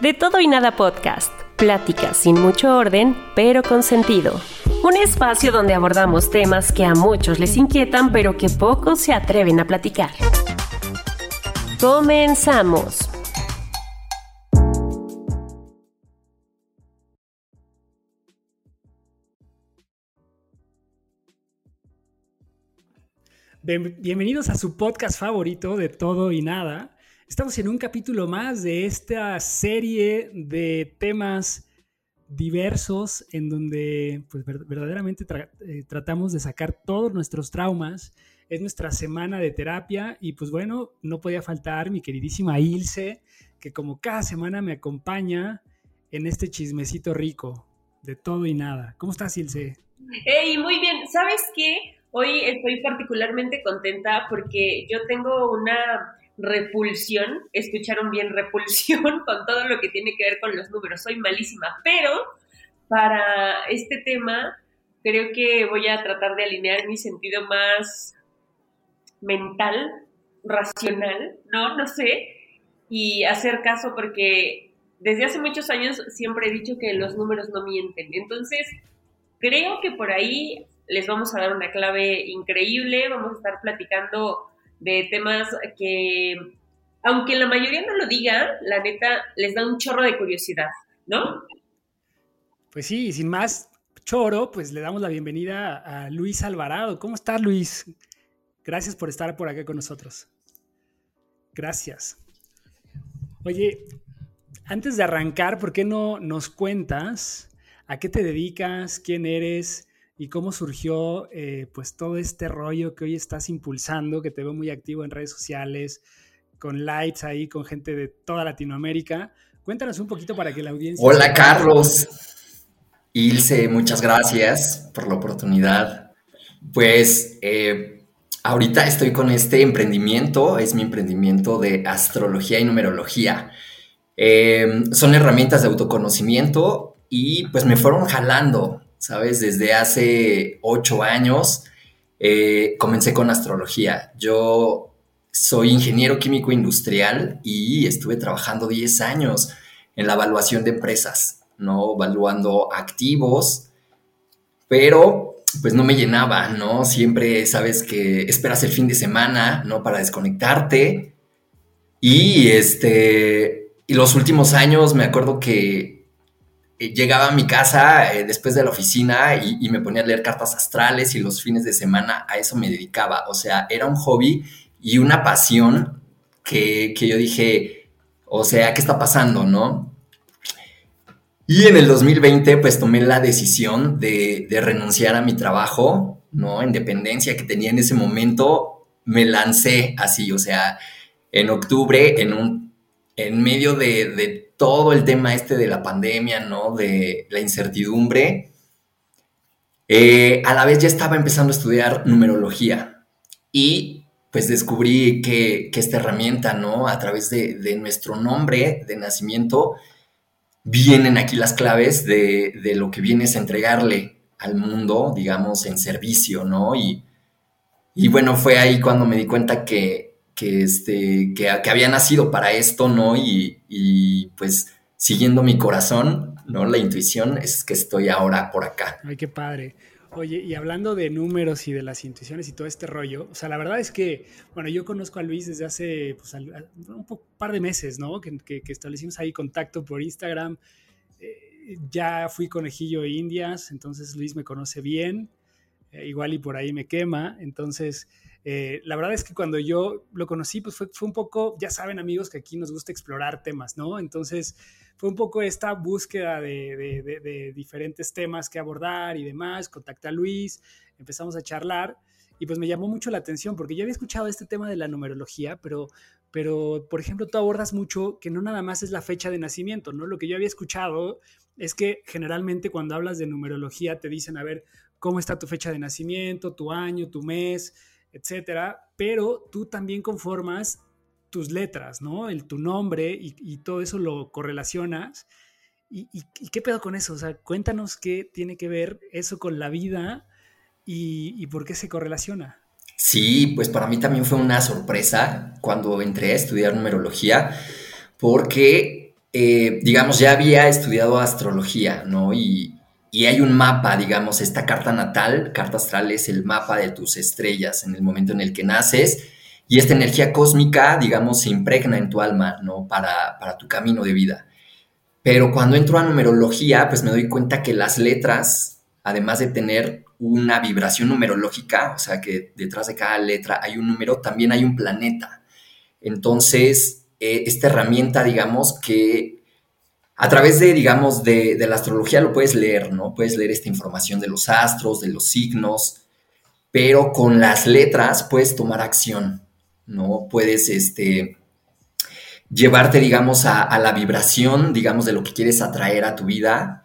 De todo y nada podcast. Pláticas sin mucho orden, pero con sentido. Un espacio donde abordamos temas que a muchos les inquietan, pero que pocos se atreven a platicar. Comenzamos. Bienvenidos a su podcast favorito de todo y nada. Estamos en un capítulo más de esta serie de temas diversos en donde pues, verdaderamente eh, tratamos de sacar todos nuestros traumas es nuestra semana de terapia y pues bueno, no podía faltar mi queridísima Ilse, que como cada semana me acompaña en este chismecito rico de todo y nada. ¿Cómo estás, Ilse? Hey, muy bien. ¿Sabes qué? Hoy estoy particularmente contenta porque yo tengo una repulsión, escucharon bien repulsión con todo lo que tiene que ver con los números. Soy malísima, pero para este tema creo que voy a tratar de alinear mi sentido más mental, racional, ¿no? No sé, y hacer caso porque desde hace muchos años siempre he dicho que los números no mienten. Entonces, creo que por ahí les vamos a dar una clave increíble, vamos a estar platicando de temas que, aunque la mayoría no lo diga, la neta les da un chorro de curiosidad, ¿no? Pues sí, sin más choro, pues le damos la bienvenida a Luis Alvarado. ¿Cómo estás, Luis? Gracias por estar por acá con nosotros. Gracias. Oye, antes de arrancar, ¿por qué no nos cuentas a qué te dedicas, quién eres y cómo surgió eh, pues todo este rollo que hoy estás impulsando, que te veo muy activo en redes sociales, con lights ahí, con gente de toda Latinoamérica? Cuéntanos un poquito para que la audiencia... Hola Carlos. Ilse, muchas gracias por la oportunidad. Pues eh, Ahorita estoy con este emprendimiento, es mi emprendimiento de astrología y numerología. Em, son herramientas de autoconocimiento y pues me fueron jalando, ¿sabes? Desde hace ocho años eh, comencé con astrología. Yo soy ingeniero químico industrial y estuve trabajando 10 años en la evaluación de empresas, ¿no? Evaluando activos, pero pues no me llenaba, ¿no? Siempre sabes que esperas el fin de semana, ¿no? Para desconectarte. Y este, y los últimos años me acuerdo que llegaba a mi casa eh, después de la oficina y, me ponía a leer cartas astrales y los fines de semana a eso me dedicaba. O sea, era un hobby y una pasión que, que yo dije, o sea, ¿qué está pasando, no? Y en el 2020, pues tomé la decisión de, renunciar a mi trabajo, ¿no? En dependencia que tenía en ese momento, me lancé así, o sea, en octubre, en un, en medio de, todo el tema este de la pandemia, ¿no? De la incertidumbre, eh, a la vez ya estaba empezando a estudiar numerología y pues descubrí que, esta herramienta, ¿no? A través de, de nuestro nombre de nacimiento, vienen aquí las claves de, lo que vienes a entregarle al mundo, digamos, en servicio, ¿no? Y, y bueno, fue ahí cuando me di cuenta que, que, este, que, había nacido para esto, ¿no? Y, y, pues siguiendo mi corazón, ¿no? La intuición es que estoy ahora por acá. Ay, qué padre. Oye, y hablando de números y de las intuiciones y todo este rollo, o sea, la verdad es que, bueno, yo conozco a Luis desde hace pues, un par de meses, ¿no? Que, que, establecimos ahí contacto por Instagram ya fui conejillo de indias, entonces Luis me conoce bien, eh, igual y por ahí me quema, entonces eh, la verdad es que cuando yo lo conocí, pues fue, fue, un poco, ya saben amigos que aquí nos gusta explorar temas, ¿no? Entonces fue un poco esta búsqueda de, de, diferentes temas que abordar y demás, contacté a Luis, empezamos a charlar y pues me llamó mucho la atención porque yo había escuchado este tema de la numerología, pero, pero por ejemplo tú abordas mucho que no nada más es la fecha de nacimiento, ¿no? Lo que yo había escuchado es que generalmente cuando hablas de numerología te dicen, a ver, ¿cómo está tu fecha de nacimiento, tu año, tu mes? Etcétera, pero tú también conformas tus letras, ¿no? El, tu nombre y, todo eso lo correlacionas. ¿Y, qué pedo con eso? O sea, cuéntanos qué tiene que ver eso con la vida y, por qué se correlaciona. Sí, pues para mí también fue una sorpresa cuando entré a estudiar numerología, porque, eh, digamos, ya había estudiado astrología, ¿no? Y, y hay un mapa, digamos, esta carta natal, carta astral es el mapa de tus estrellas en el momento en el que naces y esta energía cósmica, digamos, se impregna en tu alma, ¿no? Para, para tu camino de vida. Pero cuando entro a numerología, pues me doy cuenta que las letras, además de tener una vibración numerológica, o sea que detrás de cada letra hay un número, también hay un planeta. Entonces, eh, esta herramienta, digamos, que a través de, digamos, de, la astrología lo puedes leer, ¿no? Puedes leer esta información de los astros, de los signos, pero con las letras puedes tomar acción, ¿no? Puedes, este, llevarte, digamos, a, la vibración, digamos, de lo que quieres atraer a tu vida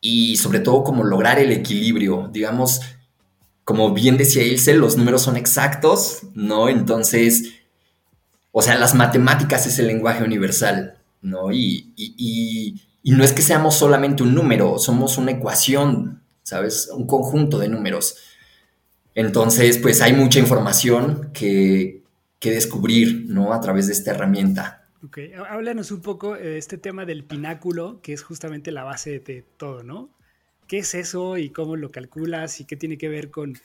y sobre todo como lograr el equilibrio, digamos, como bien decía Ilse, los números son exactos, ¿no? Entonces, o sea, las matemáticas es el lenguaje universal. ¿No? Y, no es que seamos solamente un número, somos una ecuación, ¿sabes? Un conjunto de números. Entonces, pues hay mucha información que, descubrir, ¿no? A través de esta herramienta. Ok, háblanos un poco de este tema del pináculo, que es justamente la base de todo, ¿no? ¿Qué es eso y cómo lo calculas y qué tiene que ver con,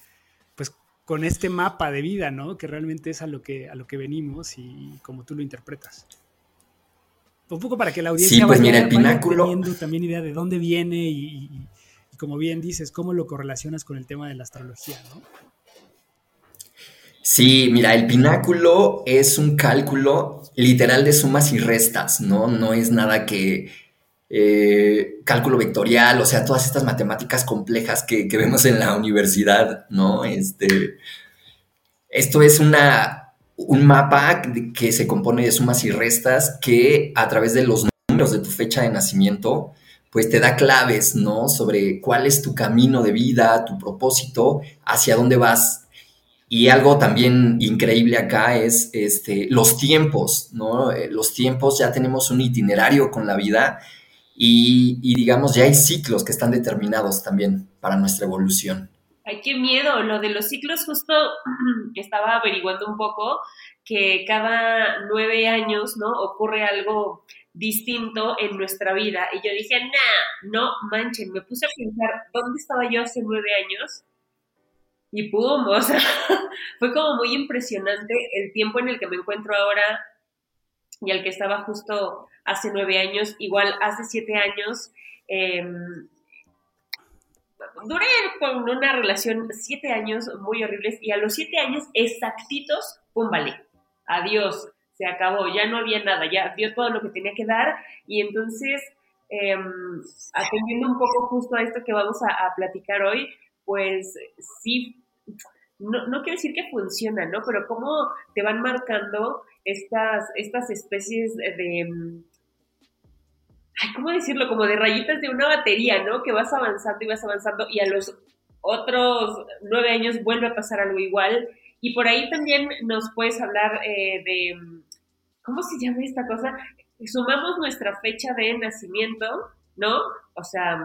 pues, con este mapa de vida, ¿no? Que realmente es a lo que, a lo que venimos y cómo tú lo interpretas un poco para que la audiencia sí, pues mira, el pináculo... teniendo también idea de dónde viene y, como bien dices, cómo lo correlacionas con el tema de la astrología, ¿no? Sí, mira, el pináculo es un cálculo literal de sumas y restas, ¿no? No es nada que eh, cálculo vectorial, o sea, todas estas matemáticas complejas que, que, vemos en la universidad, ¿no? Este, esto es una, un mapa que se compone de sumas y restas que a través de los números de tu fecha de nacimiento, pues te da claves, ¿no? Sobre cuál es tu camino de vida, tu propósito, hacia dónde vas. Y algo también increíble acá es este, los tiempos, ¿no? Eh, los tiempos, ya tenemos un itinerario con la vida y, y digamos, ya hay ciclos que están determinados también para nuestra evolución. Ay, qué miedo. Lo de los ciclos, justo estaba averiguando un poco que cada nueve años, ¿no? Ocurre algo distinto en nuestra vida. Y yo dije, nah, no manchen. Me puse a pensar, ¿dónde estaba yo hace nueve años? Y pum, o sea, fue como muy impresionante el tiempo en el que me encuentro ahora y el que estaba justo hace nueve años. Igual hace siete años. Eh, duré con una relación siete años muy horribles y a los siete años exactitos, pum, vale, adiós, se acabó, ya no había nada, ya dio todo lo que tenía que dar y entonces, em, atendiendo un poco justo a esto que vamos a, platicar hoy, pues sí, no, no, quiero decir que funciona, ¿no? Pero cómo te van marcando estas, estas especies de ¿cómo decirlo? Como de rayitas de una batería, ¿no? Que vas avanzando y vas avanzando y a los otros nueve años vuelve a pasar algo igual. Y por ahí también nos puedes hablar eh, de, ¿cómo se llama esta cosa? Sumamos nuestra fecha de nacimiento, ¿no? O sea,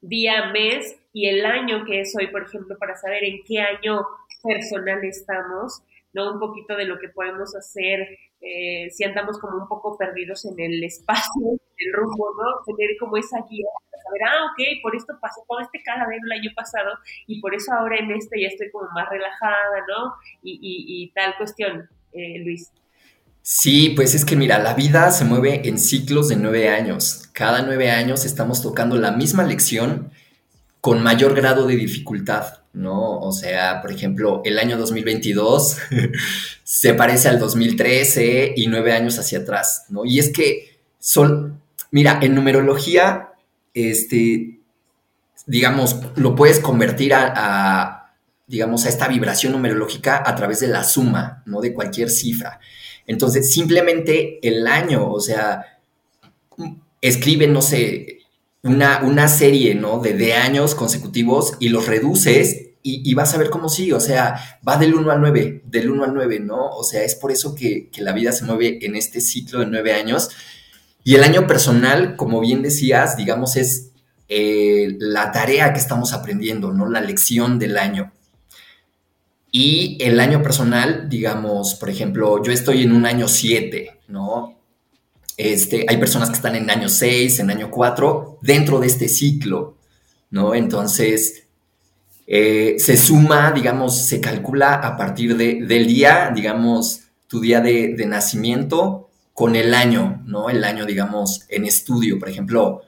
día, mes y el año que es hoy, por ejemplo, para saber en qué año personal estamos, ¿no? Un poquito de lo que podemos hacer eh, si andamos como un poco perdidos en el espacio, el rumbo, ¿no? Tener como esa guía saber, ah, ok, por esto pasó todo este caladero el año pasado y por eso ahora en este ya estoy como más relajada, ¿no? Y, y, tal cuestión, eh, Luis. Sí, pues es que mira, la vida se mueve en ciclos de nueve años. Cada nueve años estamos tocando la misma lección con mayor grado de dificultad, ¿no? O sea, por ejemplo, el año 2022 se parece al 2013 y nueve años hacia atrás, ¿no? Y es que son, mira, en numerología, este, digamos, lo puedes convertir a, digamos, a esta vibración numerológica a través de la suma, ¿no? De cualquier cifra. Entonces, simplemente el año, o sea, escribe, no sé, una, una serie, ¿no? De, de, años consecutivos y los reduces y, vas a ver cómo sí, o sea, va del 1 al 9, del 1 al 9, ¿no? O sea, es por eso que, que la vida se mueve en este ciclo de nueve años. Y el año personal, como bien decías, digamos, es eh, la tarea que estamos aprendiendo, ¿no? La lección del año. Y el año personal, digamos, por ejemplo, yo estoy en un año 7, ¿no? Este, hay personas que están en año 6, en año 4, dentro de este ciclo, ¿no? Entonces, eh, se suma, digamos, se calcula a partir de, del día, digamos, tu día de, nacimiento con el año, ¿no? El año, digamos, en estudio. Por ejemplo,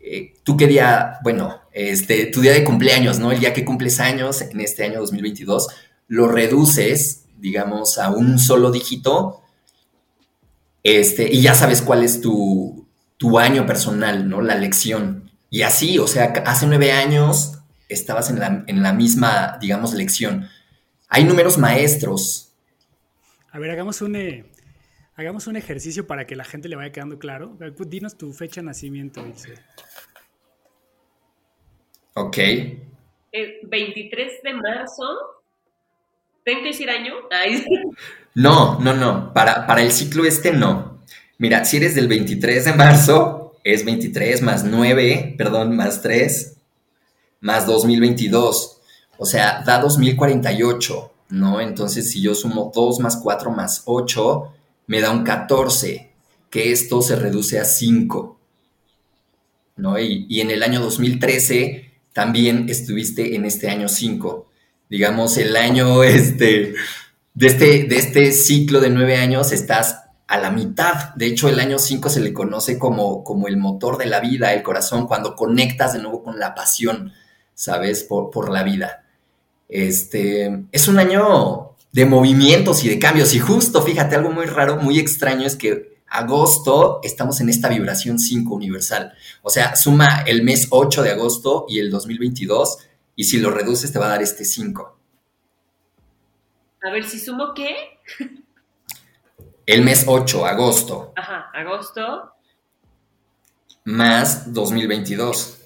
eh, tú qué día, bueno, este, tu día de cumpleaños, ¿no? El día que cumples años en este año 2022, lo reduces, digamos, a un solo dígito, este, y ya sabes cuál es tu, tu año personal, ¿no? La lección. Y así, o sea, hace nueve años estabas en la, en la misma, digamos, lección. Hay números maestros. A ver, hagamos un, eh, hagamos un ejercicio para que la gente le vaya quedando claro. Dinos tu fecha de nacimiento, dice. Ok. El 23 de marzo. ¿Tengo que decir año? No, no, no. Para, para el ciclo este no. Mira, si eres del 23 de marzo, es 23 más 9, perdón, más 3, más 2022. O sea, da 2048, ¿no? Entonces, si yo sumo 2 más 4 más 8, me da un 14, que esto se reduce a 5, ¿no? Y, y en el año 2013 también estuviste en este año 5. Digamos, el año este, de, este, de este ciclo de nueve años estás a la mitad. De hecho, el año 5 se le conoce como, como el motor de la vida, el corazón, cuando conectas de nuevo con la pasión, ¿sabes? Por, por la vida. Este, es un año de movimientos y de cambios. Y justo, fíjate, algo muy raro, muy extraño es que agosto estamos en esta vibración 5 universal. O sea, suma el mes 8 de agosto y el 2022 y si lo reduces te va a dar este 5. A ver, si sumo qué? El mes 8, agosto. Ajá, agosto. Más 2022.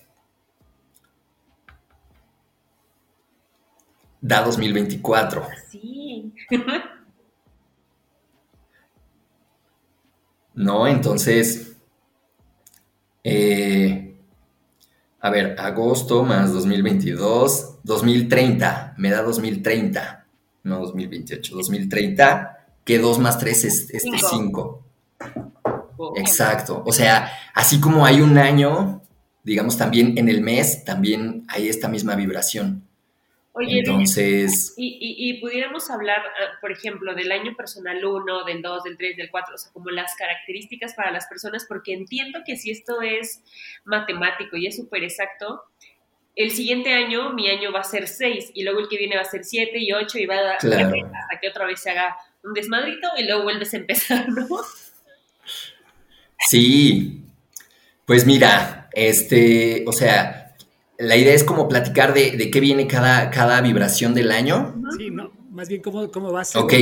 Da 2024. Sí. ¿no? Entonces, eh, a ver, agosto más 2022, 2030, me da 2030, no 2028, 2030, que 2 más 3 es este 5. Exacto, o sea, así como hay un año, digamos también en el mes, también hay esta misma vibración. Oye, entonces... Y, pudiéramos hablar, ah, por ejemplo, del año personal 1, del 2, del 3, del 4, o sea, como las características para las personas, porque entiendo que si esto es matemático y es súper exacto, el siguiente año mi año va a ser 6 y luego el que viene va a ser 7 y 8 y va a dar hasta que otra vez se haga un desmadrito y luego vuelves a empezar, ¿no? Sí, pues mira, este, o sea, la idea es como platicar de, qué viene cada, cada vibración del año. Sí, no, más bien cómo, cómo vas Ok,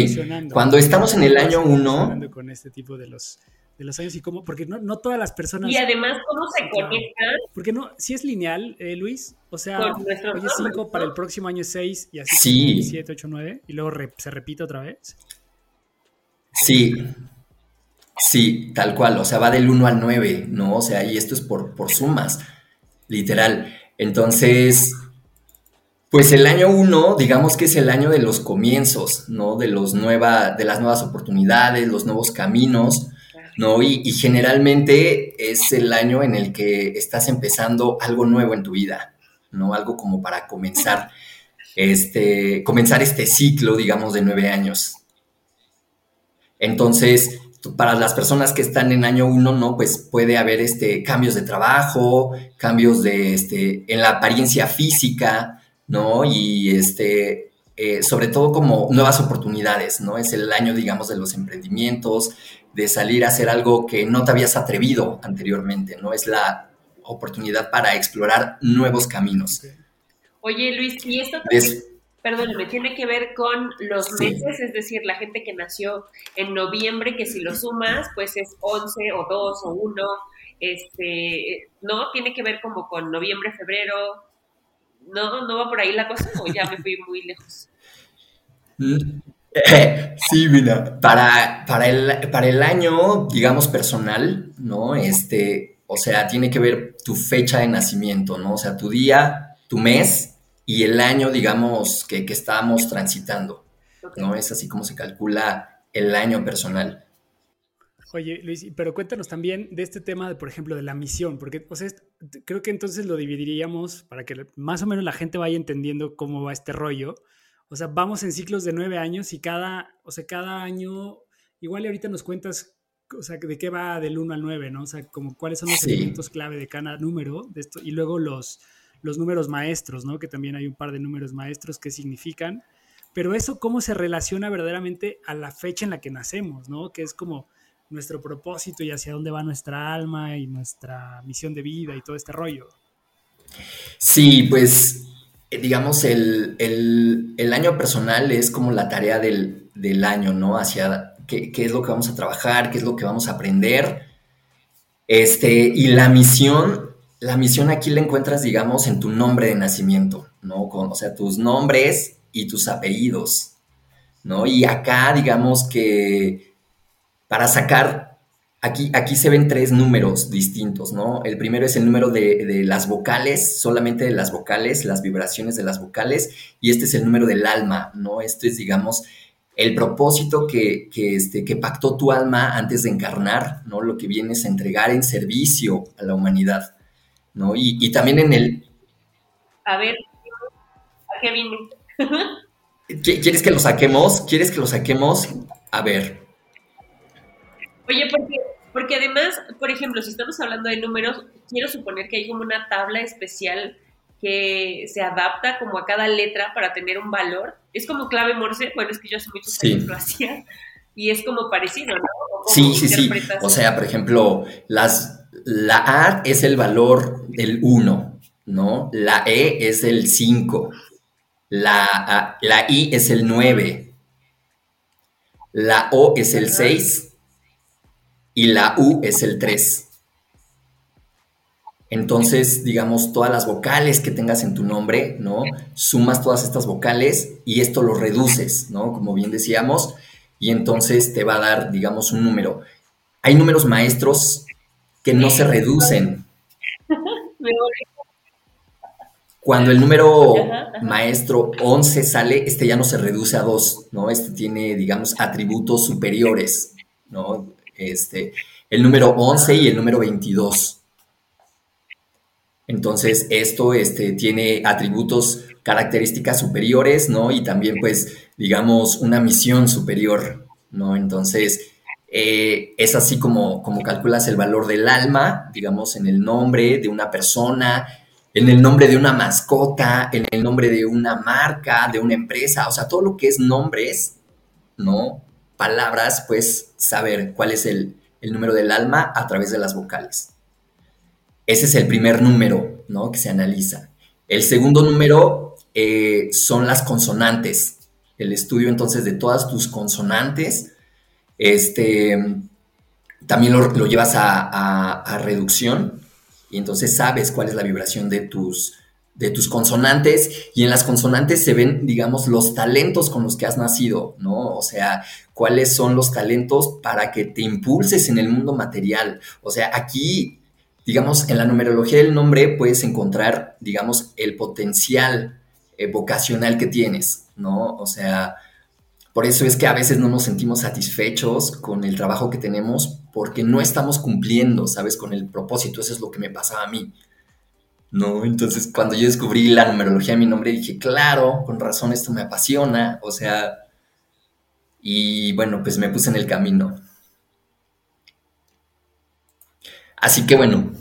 cuando estamos en el año 1... Con este tipo de los, de los años y cómo, porque no, no todas las personas... Y además, ¿cómo se conectan? Porque no, si es lineal, eh, Luis, o sea, hoy es 5, para el próximo año es 6 y así sí. 7, 8, 9 y luego se repite otra vez. Sí, sí, tal cual, o sea, va del 1 al 9, ¿no? O sea, y esto es por, por sumas, literal. Entonces, pues el año uno, digamos que es el año de los comienzos, ¿no? De, los nueva, de las nuevas oportunidades, los nuevos caminos, ¿no? Y, generalmente es el año en el que estás empezando algo nuevo en tu vida, ¿no? Algo como para comenzar, este, comenzar este ciclo, digamos, de nueve años. Entonces, para las personas que están en año uno, ¿no? Pues puede haber este, cambios de trabajo, cambios de, este, en la apariencia física, ¿no? Y este, eh, sobre todo como nuevas oportunidades, ¿no? Es el año, digamos, de los emprendimientos, de salir a hacer algo que no te habías atrevido anteriormente, ¿no? Es la oportunidad para explorar nuevos caminos. Oye, Luis, ¿y esto también, perdóname, tiene que ver con los meses? Es decir, la gente que nació en noviembre, que si lo sumas, pues es 11 o 2 o 1, este, ¿no? Tiene que ver como con noviembre, febrero, ¿no? ¿No va por ahí la cosa o ya me fui muy lejos? Sí, mira, para, para, el, para el año, digamos, personal, ¿no? Este, o sea, tiene que ver tu fecha de nacimiento, ¿no? O sea, tu día, tu mes y el año, digamos, que, que estamos transitando, ¿no? Es así como se calcula el año personal. Oye, Luis, pero cuéntanos también de este tema, de, por ejemplo, de la misión, porque, o sea, creo que entonces lo dividiríamos para que más o menos la gente vaya entendiendo cómo va este rollo. O sea, vamos en ciclos de nueve años y cada, o sea, cada año, igual ahorita nos cuentas, o sea, de qué va del 1 al 9, ¿no? O sea, como cuáles son los elementos clave de cada número de esto, y luego los, los números maestros, ¿no? Que también hay un par de números maestros que significan, pero eso cómo se relaciona verdaderamente a la fecha en la que nacemos, ¿no? Que es como nuestro propósito y hacia dónde va nuestra alma y nuestra misión de vida y todo este rollo. Sí, pues eh, digamos, el, año personal es como la tarea del, año, ¿no? Hacia qué, es lo que vamos a trabajar, qué es lo que vamos a aprender. Este, y la misión, la misión aquí la encuentras, digamos, en tu nombre de nacimiento, ¿no? Con, o sea, tus nombres y tus apellidos, ¿no? Y acá, digamos que para sacar Aquí, aquí se ven tres números distintos, ¿no? El primero es el número de, las vocales, solamente de las vocales, las vibraciones de las vocales, y este es el número del alma, ¿no? Este es, digamos, el propósito que, este, que pactó tu alma antes de encarnar, ¿no? Lo que vienes a entregar en servicio a la humanidad, ¿no? Y, también en el... A ver, ¿a qué vine? ¿Quieres que lo saquemos? ¿Quieres que lo saquemos? A ver. Oye, porque porque además, por ejemplo, si estamos hablando de números, quiero suponer que hay como una tabla especial que se adapta como a cada letra para tener un valor. Es como clave Morse, bueno, es que yo hace muchos años lo hacía, y es como parecido, ¿no? Sí, sí, sí. O sea, por ejemplo, las, la A es el valor del 1, ¿no? La E es el 5, la, la I es el 9, la O es el 6 y la U es el 3. Entonces, digamos, todas las vocales que tengas en tu nombre, ¿no? Sumas todas estas vocales y esto lo reduces, ¿no? Como bien decíamos, y entonces te va a dar, digamos, un número. Hay números maestros que no se reducen. Cuando el número maestro 11 sale, este ya no se reduce a 2, ¿no? Este tiene, digamos, atributos superiores, ¿no? este, el número 11 y el número 22. Entonces, esto este, tiene atributos, características superiores, ¿no? Y también, pues, digamos, una misión superior, ¿no? Entonces, eh, es así como, como calculas el valor del alma, digamos, en el nombre de una persona, en el nombre de una mascota, en el nombre de una marca, de una empresa, o sea, todo lo que es nombres, ¿no? palabras, pues saber cuál es el, número del alma a través de las vocales. Ese es el primer número, ¿no? Que se analiza. El segundo número eh, son las consonantes. El estudio entonces de todas tus consonantes. Este, también lo, llevas a, reducción y entonces sabes cuál es la vibración de tus, de tus consonantes y en las consonantes se ven, digamos, los talentos con los que has nacido, ¿no? O sea, cuáles son los talentos para que te impulses en el mundo material. O sea, aquí, digamos, en la numerología del nombre puedes encontrar, digamos, el potencial eh, vocacional que tienes, ¿no? O sea, por eso es que a veces no nos sentimos satisfechos con el trabajo que tenemos porque no estamos cumpliendo, ¿sabes? Con el propósito. Eso es lo que me pasaba a mí. ¿no? Entonces, cuando yo descubrí la numerología de mi nombre, dije, claro, con razón esto me apasiona, o sea, y bueno, pues me puse en el camino. Así que bueno,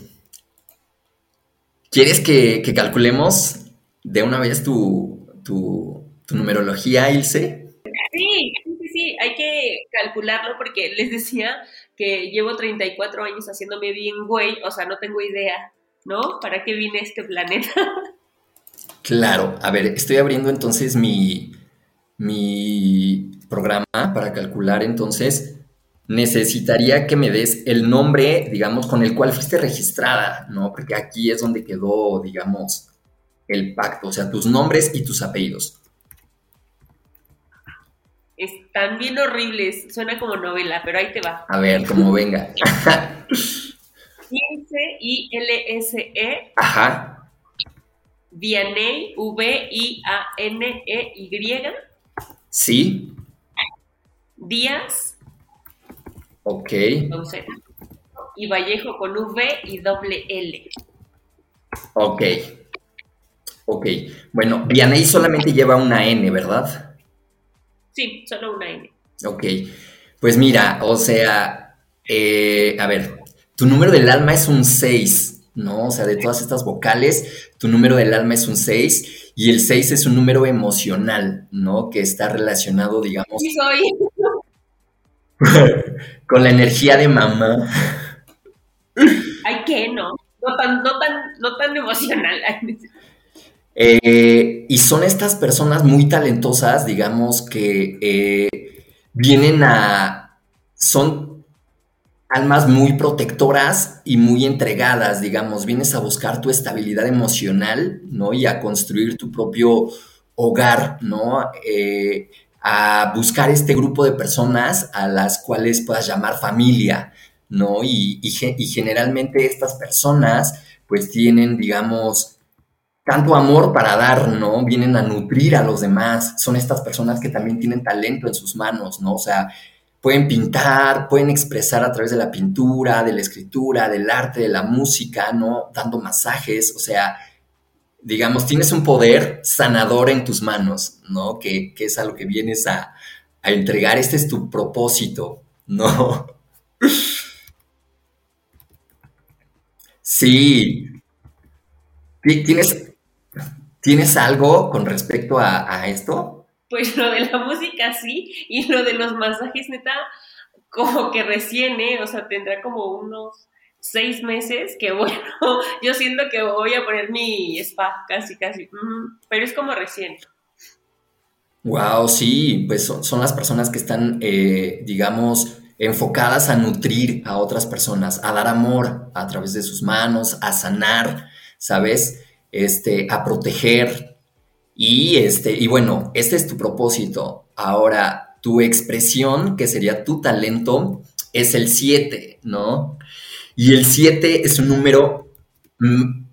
¿quieres que, calculemos de una vez tu, tu, numerología, Ilse? Sí, sí, sí, hay que calcularlo porque les decía que llevo 34 años haciéndome bien güey, o sea, no tengo idea, ¿no? ¿Para qué vine a este planeta? Claro, a ver, estoy abriendo entonces mi, mi programa para calcular entonces necesitaría que me des el nombre, digamos, con el cual fuiste registrada, ¿no? Porque aquí es donde quedó, digamos, el pacto, o sea, tus nombres y tus apellidos. Están bien horribles, suena como novela, pero ahí te va. A ver, como venga. I-L-S-E. Ajá. Vianey, V-I-A-N-E-Y. Sí. Díaz. Ok. Y Vallejo con V y doble L. Ok. Ok. Bueno, Vianey solamente lleva una N, ¿verdad? Sí, solo una N. Ok. Pues mira, o sea, eh, a ver, tu número del alma es un 6, ¿no? O sea, de todas estas vocales, tu número del alma es un 6 y el 6 es un número emocional, ¿no? Que está relacionado, digamos... Sí, soy. con la energía de mamá. Ay, ¿qué? No, no tan, no tan, no tan emocional. Eh, y son estas personas muy talentosas, digamos, que eh, vienen a... Son almas muy protectoras y muy entregadas, digamos, vienes a buscar tu estabilidad emocional, ¿no? Y a construir tu propio hogar, ¿no? Eh, a buscar este grupo de personas a las cuales puedas llamar familia, ¿no? Y, generalmente estas personas pues tienen, digamos, tanto amor para dar, ¿no? Vienen a nutrir a los demás. Son estas personas que también tienen talento en sus manos, ¿no? O sea, pueden pintar, pueden expresar a través de la pintura, de la escritura, del arte, de la música, ¿no? Dando masajes, o sea, digamos, tienes un poder sanador en tus manos, ¿no? Que, es a lo que vienes a, entregar. Este es tu propósito, ¿no? Sí. ¿Tienes, ¿Tienes algo con respecto a, a, esto? Pues lo de la música sí, y lo de los masajes, neta, como que recién, ¿eh? O sea, tendrá como unos seis meses, que bueno, yo siento que voy a poner mi spa casi, casi, pero es como recién. Wow, sí, pues son, las personas que están, eh, digamos, enfocadas a nutrir a otras personas, a dar amor a través de sus manos, a sanar, ¿sabes? Este, a proteger. Y este, y bueno, este es tu propósito. Ahora, tu expresión, que sería tu talento, es el 7, ¿no? Y el 7 es un número mm,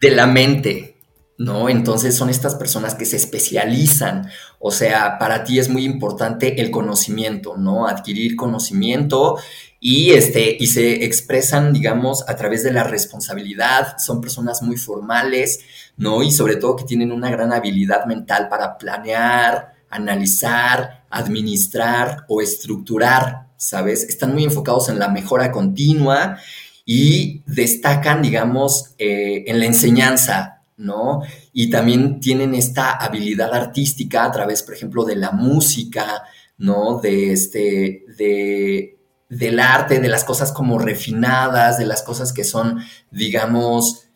de la mente, ¿no? Entonces son estas personas que se especializan. O sea, para ti es muy importante el conocimiento, ¿no? Adquirir conocimiento y, este, y se expresan, digamos, a través de la responsabilidad. Son personas muy formales, ¿no? Y sobre todo que tienen una gran habilidad mental para planear, analizar, administrar o estructurar ¿sabes? Están muy enfocados en la mejora continua y destacan, digamos, eh, en la enseñanza, ¿no? Y también tienen esta habilidad artística a través, por ejemplo, de la música, ¿no? De este, de, del arte, de las cosas como refinadas, de las cosas que son, digamos,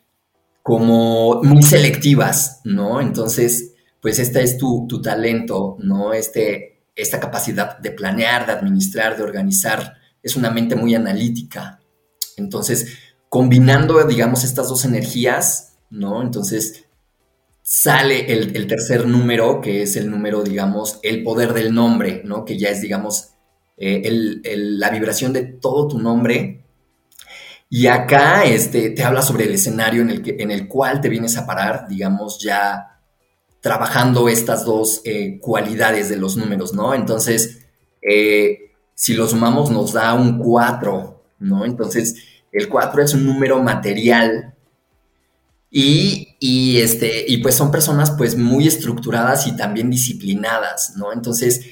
como muy selectivas, ¿no? Entonces, pues este es tu, tu talento, ¿no? Este, esta capacidad de planear, de administrar, de organizar, es una mente muy analítica. Entonces, combinando, digamos, estas dos energías, ¿no? Entonces, sale el, tercer número, que es el número, digamos, el poder del nombre, ¿no? Que ya es, digamos, eh, la vibración de todo tu nombre. Y acá este, te habla sobre el escenario en el, que, en el cual te vienes a parar, digamos, ya trabajando estas dos eh, cualidades de los números, ¿no? Entonces, eh, si lo sumamos nos da un 4, ¿no? Entonces, el 4 es un número material y, este, y pues son personas pues muy estructuradas y también disciplinadas, ¿no? Entonces,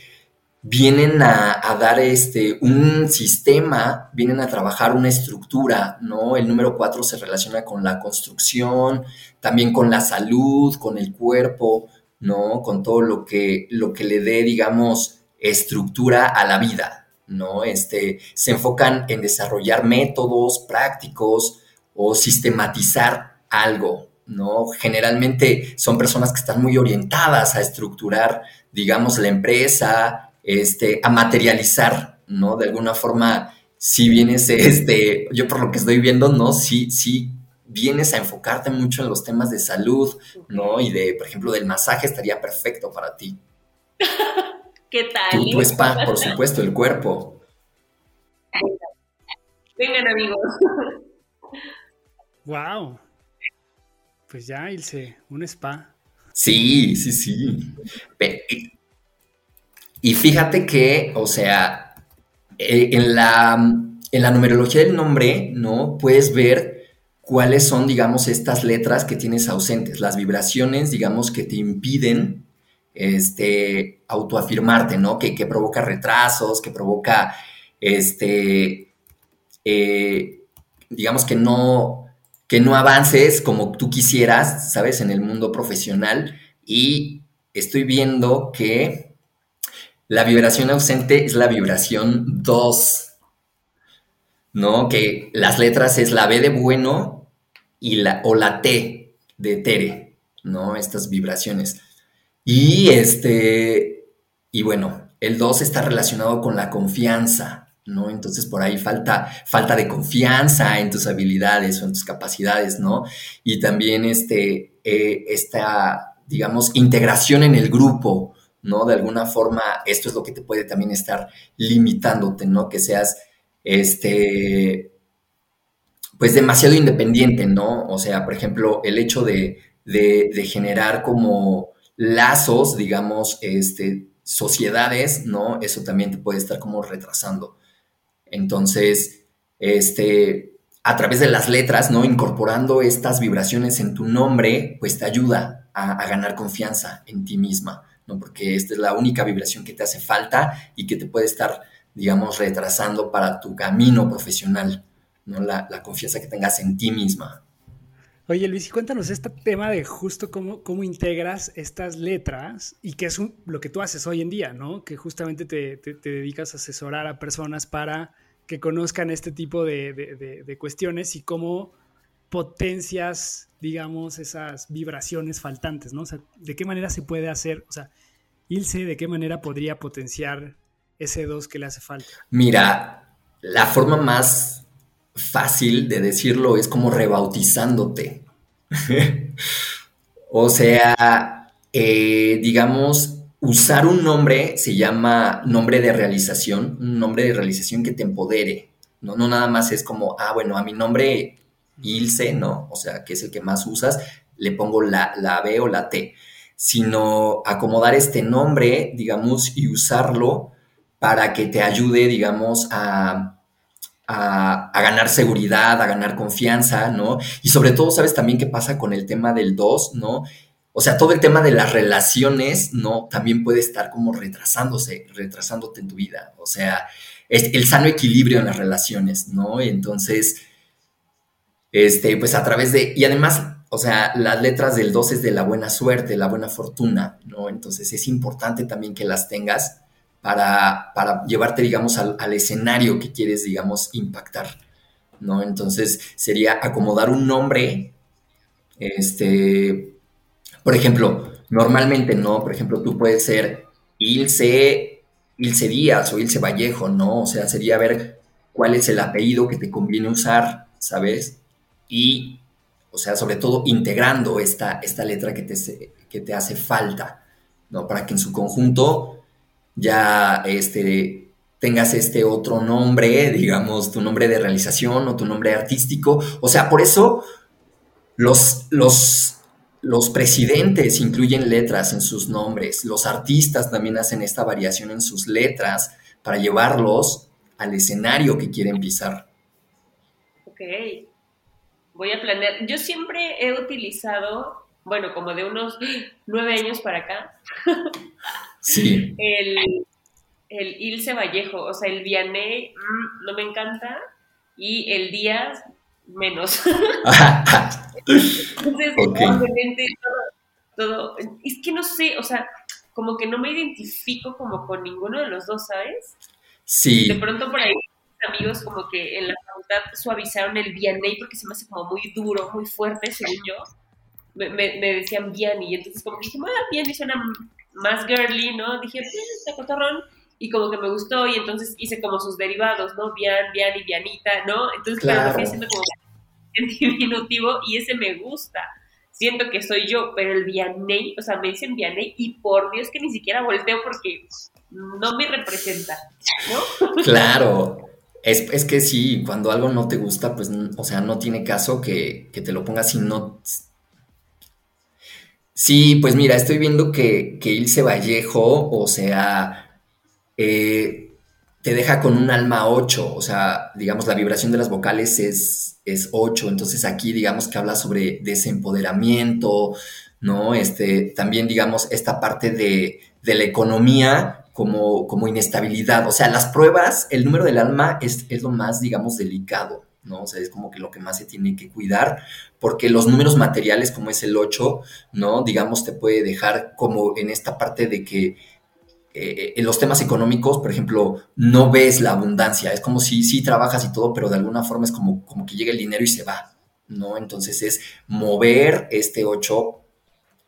vienen a, dar este, un sistema, vienen a trabajar una estructura, ¿no? El número cuatro se relaciona con la construcción, también con la salud, con el cuerpo, ¿no? Con todo lo que, lo que le dé, digamos, estructura a la vida, ¿no? Este, se enfocan en desarrollar métodos prácticos o sistematizar algo, ¿no? Generalmente son personas que están muy orientadas a estructurar, digamos, la empresa, este, a materializar, ¿no? De alguna forma, si vienes, este, yo por lo que estoy viendo, ¿no? Sí, sí vienes a enfocarte mucho en los temas de salud, ¿no? Y de, por ejemplo, del masaje estaría perfecto para ti. ¿Qué tal? Tu, tu spa, por supuesto, el cuerpo. Vengan, amigos. Wow. Pues ya, Ilse, un spa. Sí, sí, sí. Y fíjate que, o sea, eh, en la, en la numerología del nombre, ¿no? Puedes ver cuáles son, digamos, estas letras que tienes ausentes, las vibraciones, digamos, que te impiden este, autoafirmarte, ¿no? Que, que provoca retrasos, que provoca, este, eh, digamos que no, que no avances como tú quisieras, ¿sabes? En el mundo profesional. Y estoy viendo que la vibración ausente es la vibración 2, ¿no? Que las letras es la B de bueno y la, o la T de Tere, ¿no? Estas vibraciones. Y este, y bueno, el 2 está relacionado con la confianza, ¿no? Entonces por ahí falta, falta de confianza en tus habilidades o en tus capacidades, ¿no? Y también este, eh, esta, digamos, integración en el grupo, ¿no? De alguna forma, esto es lo que te puede también estar limitándote, ¿no? Que seas, este, pues demasiado independiente, ¿no? O sea, por ejemplo, el hecho de, generar como lazos, digamos, este, sociedades, ¿no? Eso también te puede estar como retrasando. Entonces, este, a través de las letras, ¿no? Incorporando estas vibraciones en tu nombre, pues te ayuda a ganar confianza en ti misma. ¿No? Porque esta es la única vibración que te hace falta y que te puede estar, digamos, retrasando para tu camino profesional, ¿no? La, confianza que tengas en ti misma. Oye, Luis, y cuéntanos este tema de justo cómo, cómo integras estas letras y qué es lo que tú haces hoy en día, ¿no? Que justamente te, dedicas a asesorar a personas para que conozcan este tipo de, de cuestiones y cómo potencias, digamos, esas vibraciones faltantes, ¿no? O sea, ¿de qué manera se puede hacer? O sea, Ilse, ¿de qué manera podría potenciar ese dos que le hace falta? Mira, la forma más fácil de decirlo es como rebautizándote. o sea, eh, digamos, usar un nombre se llama nombre de realización, un nombre de realización que te empodere. No, no nada más es como, ah, bueno, a mi nombre Ilse, ¿no? O sea, que es el que más usas, le pongo la, la B o la T, sino acomodar este nombre, digamos, y usarlo para que te ayude, digamos, a, a, ganar seguridad, a ganar confianza, ¿no? Y sobre todo, ¿sabes también qué pasa con el tema del 2, ¿no? O sea, todo el tema de las relaciones, ¿no? También puede estar como retrasándose, retrasándote en tu vida. O sea, es el sano equilibrio en las relaciones, ¿no? Entonces, este, pues a través de, y además, o sea, las letras del 2 es de la buena suerte, la buena fortuna, ¿no? Entonces es importante también que las tengas para, para llevarte, digamos, al, escenario que quieres, digamos, impactar, ¿no? Entonces sería acomodar un nombre, este, por ejemplo, normalmente, ¿no? Por ejemplo, tú puedes ser Ilse, Ilse Díaz o Ilse Vallejo, ¿no? O sea, sería ver cuál es el apellido que te conviene usar, ¿sabes? Y, o sea, sobre todo integrando esta, esta letra que te, que te hace falta, ¿no? Para que en su conjunto ya este, tengas este otro nombre, digamos, tu nombre de realización o tu nombre artístico. O sea, por eso los, los, los presidentes incluyen letras en sus nombres, los artistas también hacen esta variación en sus letras para llevarlos al escenario que quieren pisar. Ok voy a planear. Yo siempre he utilizado, bueno, como de unos nueve años para acá, sí. el, el Ilse Vallejo, o sea, el Vianney mm, no me encanta y el Díaz menos. Entonces, obviamente, todo, es que no sé, o sea, como que no me identifico como con ninguno de los dos, ¿sabes? Sí. De pronto por ahí amigos como que en la facultad suavizaron el Vianney porque se me hace como muy duro, muy fuerte, según yo. Me, me, decían Vianney, y entonces como que dije, ah, Vianney suena más girly, ¿no? Dije, pues, está cotorrón, y como que me gustó, y entonces hice como sus derivados, ¿no? Vian, Vian y Vianita, ¿no? Entonces, claro, fui haciendo como diminutivo, y ese me gusta. Siento que soy yo, pero el Vianney, o sea, me dicen Vianney, y por Dios que ni siquiera volteo porque no me representa, ¿no? Claro. Es, es, que sí, cuando algo no te gusta, pues, o sea, no tiene caso que, que te lo pongas y no, Sí, pues mira, estoy viendo que, que Ilse Vallejo, o sea, eh, te deja con un alma 8, o sea, digamos, la vibración de las vocales es, es 8, entonces aquí digamos que habla sobre desempoderamiento, ¿no? Este, también digamos esta parte de, de la economía como, como inestabilidad, o sea, las pruebas, el número del alma es, es lo más, digamos, delicado, ¿no? O sea, es como que lo que más se tiene que cuidar, porque los números materiales, como es el 8, ¿no? Digamos, te puede dejar como en esta parte de que eh, en los temas económicos, por ejemplo, no ves la abundancia, es como si sí trabajas y todo, pero de alguna forma es como, como que llega el dinero y se va, ¿no? Entonces es mover este 8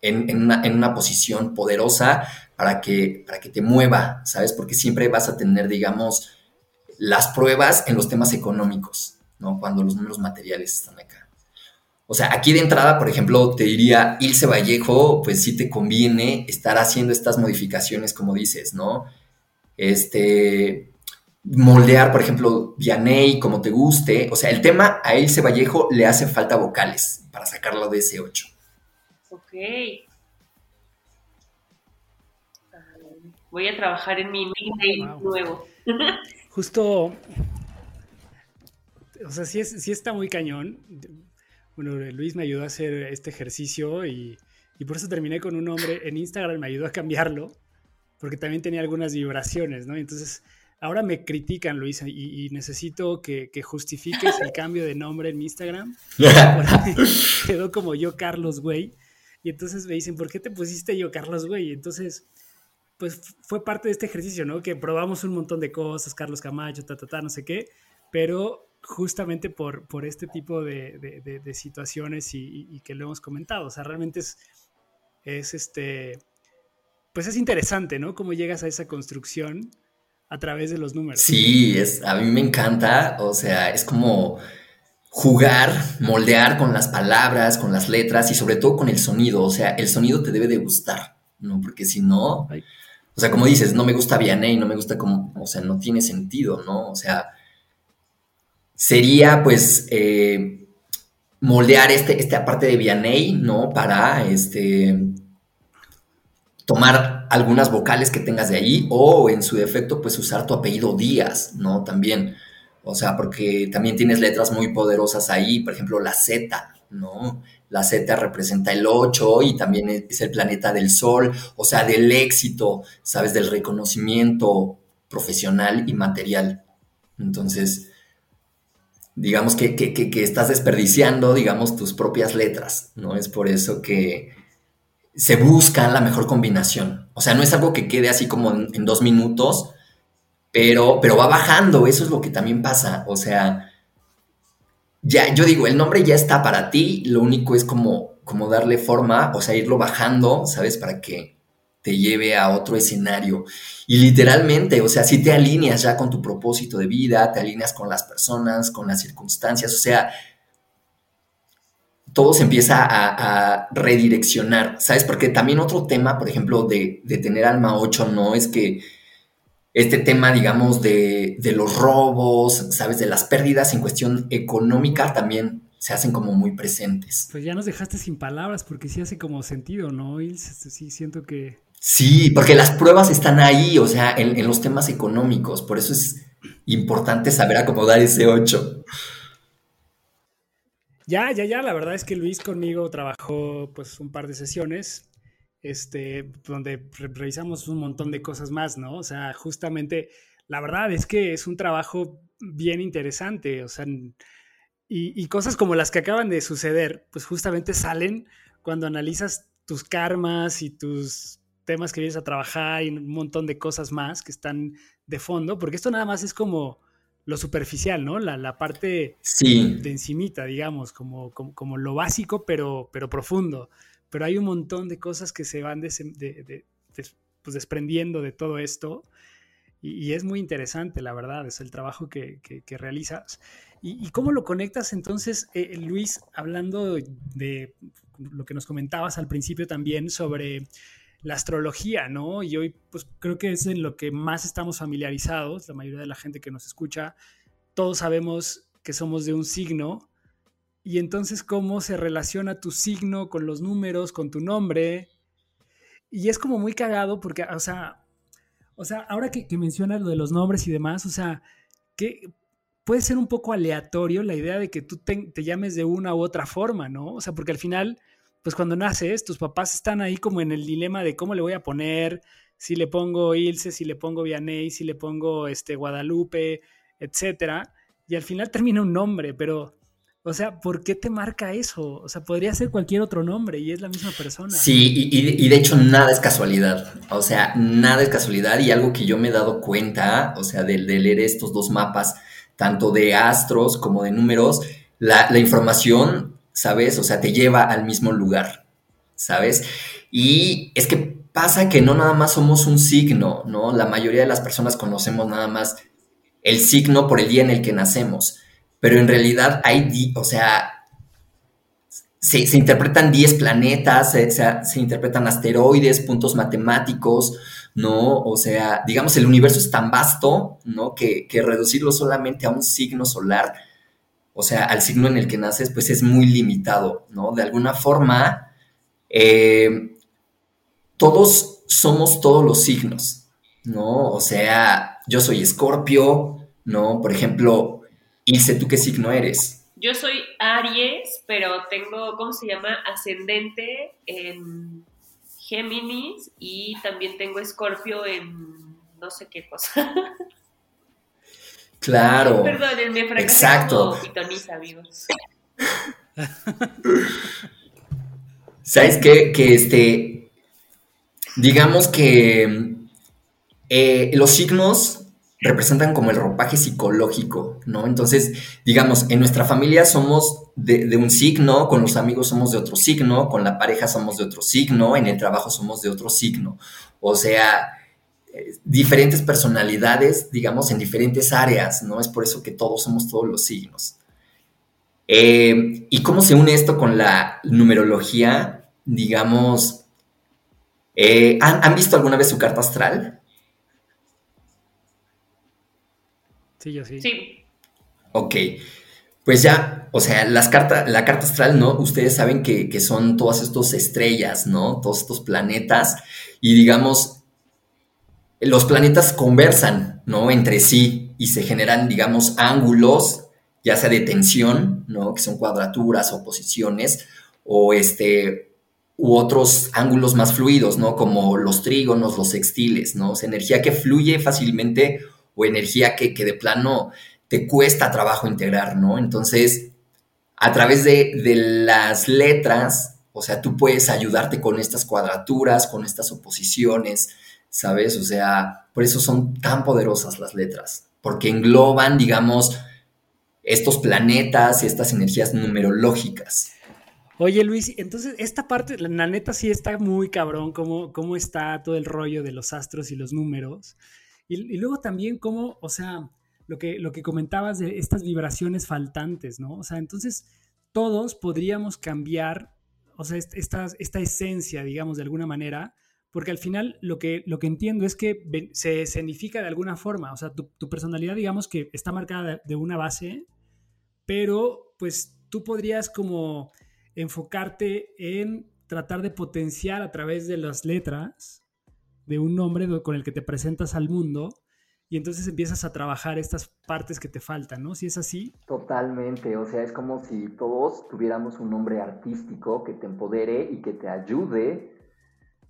en, en, una, en una, posición poderosa para que, para que te mueva, ¿sabes? Porque siempre vas a tener, digamos, las pruebas en los temas económicos, ¿no? Cuando los números materiales están acá. O sea, aquí de entrada, por ejemplo, te diría, Ilse Vallejo, pues sí te conviene estar haciendo estas modificaciones, como dices, ¿no? Este, moldear, por ejemplo, Vianney, como te guste. O sea, el tema a Ilse Vallejo le hace falta vocales para sacarlo de ese 8. Ok. Voy a trabajar en mi nickname nuevo. Justo o sea, sí, sí está muy cañón. Bueno, Luis me ayudó a hacer este ejercicio y, por eso terminé con un nombre en Instagram, me ayudó a cambiarlo, porque también tenía algunas vibraciones, ¿no? Entonces, ahora me critican, Luis, y, necesito que, justifiques el cambio de nombre en Instagram. Quedó como yo, Carlos, güey. Y entonces me dicen, ¿por qué te pusiste yo, Carlos, güey? Entonces, pues fue parte de este ejercicio, ¿no? Que probamos un montón de cosas, Carlos Camacho, ta, ta, ta, no sé qué, pero justamente por, por este tipo de, situaciones y, que lo hemos comentado. O sea, realmente es, es este, pues es interesante, ¿no? Cómo llegas a esa construcción a través de los números. Sí, es, a mí me encanta, o sea, es como jugar, moldear con las palabras, con las letras y sobre todo con el sonido, o sea, el sonido te debe de gustar, ¿no? Porque si no, o sea, como dices, no me gusta Vianney, no me gusta como, o sea, no tiene sentido, ¿no? O sea, sería pues eh, moldear este, esta parte de Vianney, ¿no? Para este, tomar algunas vocales que tengas de ahí o en su defecto pues usar tu apellido Díaz, ¿no? También, o sea, porque también tienes letras muy poderosas ahí, por ejemplo la Z, ¿no? La Z representa el 8 y también es el planeta del sol, o sea, del éxito, ¿sabes? Del reconocimiento profesional y material. Entonces, digamos que, estás desperdiciando, digamos, tus propias letras, ¿no? Es por eso que se busca la mejor combinación. O sea, no es algo que quede así como en, dos minutos, pero, pero va bajando, eso es lo que también pasa. O sea, ya, yo digo, el nombre ya está para ti, lo único es como, como darle forma, o sea, irlo bajando, ¿sabes? Para que te lleve a otro escenario. Y literalmente, o sea, si te alineas ya con tu propósito de vida, te alineas con las personas, con las circunstancias, o sea, todo se empieza a, redireccionar, ¿sabes? Porque también otro tema, por ejemplo, de, tener alma 8, ¿no? Es que este tema, digamos, de, de, los robos, ¿sabes? De las pérdidas en cuestión económica también se hacen como muy presentes. Pues ya nos dejaste sin palabras porque sí hace como sentido, ¿no? Y sí siento que Sí, porque las pruebas están ahí, o sea, en, los temas económicos, por eso es importante saber acomodar ese 8. Ya, ya, ya, la verdad es que Luis conmigo trabajó pues un par de sesiones este, donde revisamos un montón de cosas más, ¿no? O sea, justamente, la verdad es que es un trabajo bien interesante, o sea, y, cosas como las que acaban de suceder, pues justamente salen cuando analizas tus karmas y tus temas que vienes a trabajar y un montón de cosas más que están de fondo, porque esto nada más es como lo superficial, ¿no? La, parte de encimita, digamos, como, como, lo básico, pero, pero profundo. Pero hay un montón de cosas que se van pues, desprendiendo de todo esto y, es muy interesante, la verdad, es el trabajo que, realizas. Y, cómo lo conectas entonces, eh, Luis, hablando de lo que nos comentabas al principio también sobre la astrología, ¿no? Y hoy, pues creo que es en lo que más estamos familiarizados, la mayoría de la gente que nos escucha, todos sabemos que somos de un signo. Y entonces, ¿cómo se relaciona tu signo con los números, con tu nombre? Y es como muy cagado porque, o sea, o sea, ahora que, mencionas lo de los nombres y demás, o sea, que puede ser un poco aleatorio la idea de que tú te, llames de una u otra forma, ¿no? O sea, porque al final, pues cuando naces, tus papás están ahí como en el dilema de cómo le voy a poner, si le pongo Ilse, si le pongo Vianey, si le pongo este, Guadalupe, etcétera. Y al final termina un nombre, pero o sea, ¿por qué te marca eso? O sea, podría ser cualquier otro nombre y es la misma persona. Sí, y, de hecho nada es casualidad. O sea, nada es casualidad y algo que yo me he dado cuenta, o sea, de, leer estos dos mapas, tanto de astros como de números, la, la información, ¿sabes? O sea, te lleva al mismo lugar, ¿sabes? Y es que pasa que no nada más somos un signo, ¿no? La mayoría de las personas conocemos nada más el signo por el día en el que nacemos pero en realidad hay, o sea, se, interpretan 10 planetas, se, se, interpretan asteroides, puntos matemáticos, ¿no? O sea, digamos, el universo es tan vasto, ¿no? Que, reducirlo solamente a un signo solar, o sea, al signo en el que naces, pues es muy limitado, ¿no? De alguna forma, eh, todos somos todos los signos, ¿no? O sea, yo soy escorpio, ¿no? Por ejemplo, Ilse, ¿tú qué signo eres? Yo soy Aries, pero tengo, ¿cómo se llama? Ascendente en Géminis y también tengo Escorpio en no sé qué cosa. Claro. Perdónenme, fracasé Exacto. pitoniza, amigos. ¿Sabes qué? Que este, digamos que eh, los signos representan como el ropaje psicológico, ¿no? Entonces, digamos, en nuestra familia somos de, un signo, con los amigos somos de otro signo, con la pareja somos de otro signo, en el trabajo somos de otro signo. O sea, eh, diferentes personalidades, digamos, en diferentes áreas, ¿no? Es por eso que todos somos todos los signos. Eh, ¿Y cómo se une esto con la numerología? Digamos, eh, ¿han visto alguna vez su carta astral? Sí, Ok. Pues ya, o sea, las cartas, la carta astral, ¿no? Ustedes saben que, son todas estas estrellas, ¿no? Todos estos planetas. Y digamos, los planetas conversan, ¿no? Entre sí y se generan, digamos, ángulos, ya sea de tensión, ¿no? Que son cuadraturas o posiciones, o este, u otros ángulos más fluidos, ¿no? Como los trígonos, los sextiles, ¿no? O sea, energía que fluye fácilmente o energía que, de plano te cuesta trabajo integrar, ¿no? Entonces, a través de, las letras, o sea, tú puedes ayudarte con estas cuadraturas, con estas oposiciones, ¿sabes? O sea, por eso son tan poderosas las letras, porque engloban, digamos, estos planetas y estas energías numerológicas. Oye Luis, entonces esta parte, la neta sí está muy cabrón, cómo, cómo está todo el rollo de los astros y los números. Y, luego también cómo, o sea, lo que, lo que comentabas de estas vibraciones faltantes, ¿no? O sea, entonces todos podríamos cambiar, o sea, esta, esta esencia, digamos, de alguna manera, porque al final lo que, lo que entiendo es que se escenifica de alguna forma, o sea, tu, personalidad, digamos, que está marcada de, una base, pero pues tú podrías como enfocarte en tratar de potenciar a través de las letras de un nombre con el que te presentas al mundo y entonces empiezas a trabajar estas partes que te faltan, ¿no? Si es así. Totalmente, o sea, es como si todos tuviéramos un nombre artístico que te empodere y que te ayude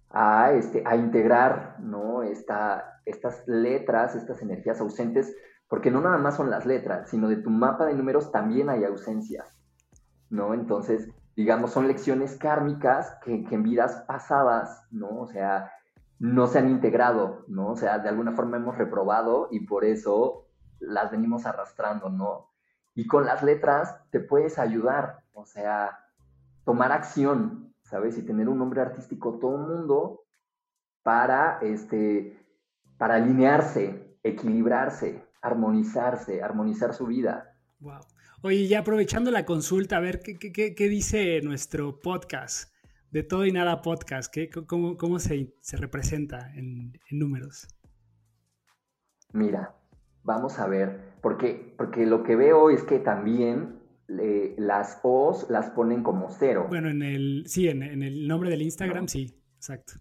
a, este, a integrar ¿no? Esta, estas letras, estas energías ausentes, porque no nada más son las letras, sino de tu mapa de números también hay ausencias, ¿no? Entonces, digamos, son lecciones kármicas que, que en vidas pasadas, ¿no? O sea, no se han integrado, ¿no? O sea, de alguna forma hemos reprobado y por eso las venimos arrastrando, ¿no? Y con las letras te puedes ayudar, o sea, tomar acción, ¿sabes? Y tener un nombre artístico todo el mundo para, este, para alinearse, equilibrarse, armonizarse, armonizar su vida. Wow. Oye, ya aprovechando la consulta, a ver, ¿qué, qué, qué dice nuestro podcast? De todo y nada podcast, ¿qué, ¿cómo, cómo se, se, representa en, en números? Mira, vamos a ver, porque, porque lo que veo es que también eh, las O's las ponen como cero. Bueno, en el, sí, en, en el nombre del Instagram, no. sí, exacto.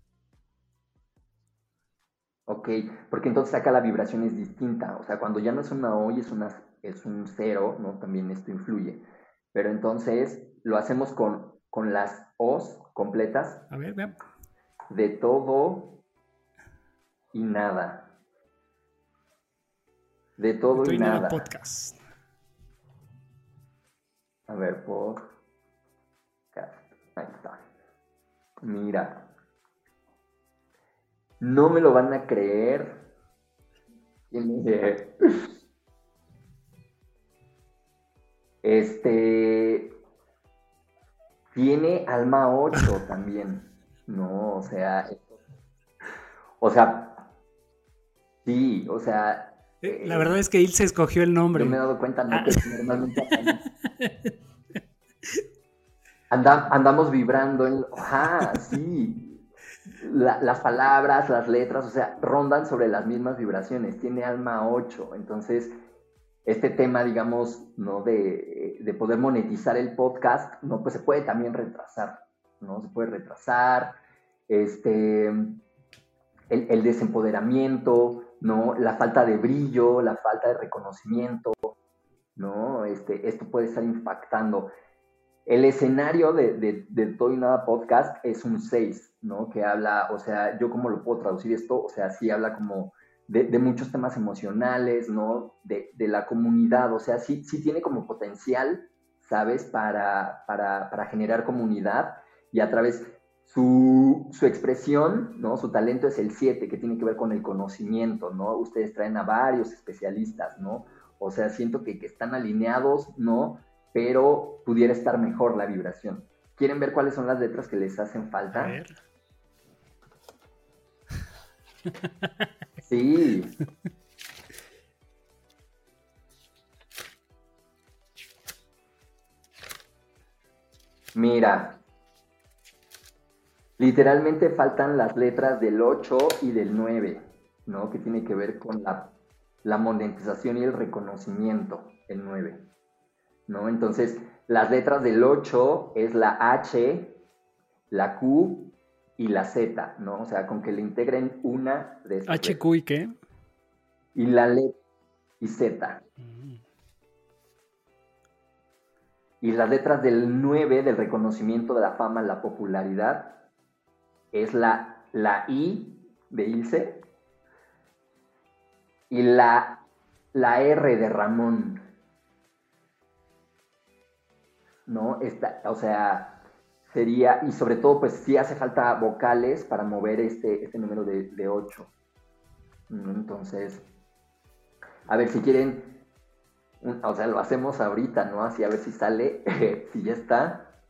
Ok, porque entonces acá la vibración es distinta. O sea, cuando ya no es una O y es, una, es un cero, ¿no? También esto influye. Pero entonces lo hacemos con, con las O's completas. A ver, vean. De todo y nada. De todo, de todo y, y nada. nada. Podcast. A ver, podcast. Ahí está. Mira. No me lo van a creer. Este. Tiene alma 8 también. No, o sea. O sea. Sí, o sea. La verdad es que él se escogió el nombre. Yo me he dado cuenta, ¿no? Que normalmente Anda, andamos vibrando en. Ajá, sí. La, las palabras, las letras, o sea, rondan sobre las mismas vibraciones. Tiene alma 8. Entonces, este tema, digamos, ¿no? De, de, poder monetizar el podcast, ¿no? Pues se puede también retrasar, ¿no? Se puede retrasar. Este. El, desempoderamiento, ¿no? La falta de brillo, la falta de reconocimiento, ¿no? Este, esto puede estar impactando. El escenario de, de, de Todo y Nada Podcast es un 6, ¿no? Que habla, o sea, yo cómo lo puedo traducir esto, o sea, sí habla como de, de muchos temas emocionales, ¿no? De, de, la comunidad, o sea, sí, sí tiene como potencial, ¿sabes? Para, para, para generar comunidad y a través su, su, expresión, ¿no? Su talento es el 7, que tiene que ver con el conocimiento, ¿no? Ustedes traen a varios especialistas, ¿no? O sea, siento que, que están alineados, ¿no? Pero pudiera estar mejor la vibración. ¿Quieren ver cuáles son las letras que les hacen falta? A ver. Sí. Mira, literalmente faltan las letras del 8 y del 9, ¿no? Que tiene que ver con la, la monetización y el reconocimiento, el 9, ¿no? Entonces, las letras del 8 es la H, la Q y la Z, ¿no? O sea, con que le integren una de estas. H, Q y qué? Y la letra y Z. Mm. Y las letras del 9 del reconocimiento de la fama, la popularidad, es la, la I de Ilse y la, la R de Ramón. ¿No? Esta, o sea, sería, y sobre todo, pues sí hace falta vocales para mover este, este número de, de 8. Entonces, a ver si quieren, o sea, lo hacemos ahorita, ¿no? Así a ver si sale, si ya está.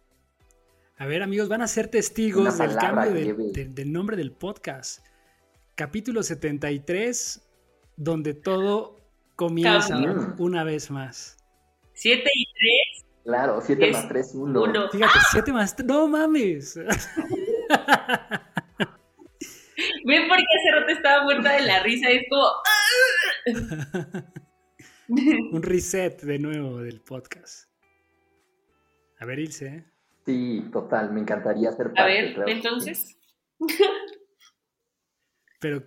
A ver, amigos, van a ser testigos del cambio de, de, del nombre del podcast. Capítulo 73, donde todo comienza Cambio. una vez más. 7 y 3. Claro, 7 más 3, 1. Fíjate, 7 más 3. No mames. Ven porque hace rato estaba muerta de la risa y es como. Un reset de nuevo del podcast. A ver, Ilse. ¿eh? Sí, total, me encantaría ser parte. A ver, claro. entonces. Pero.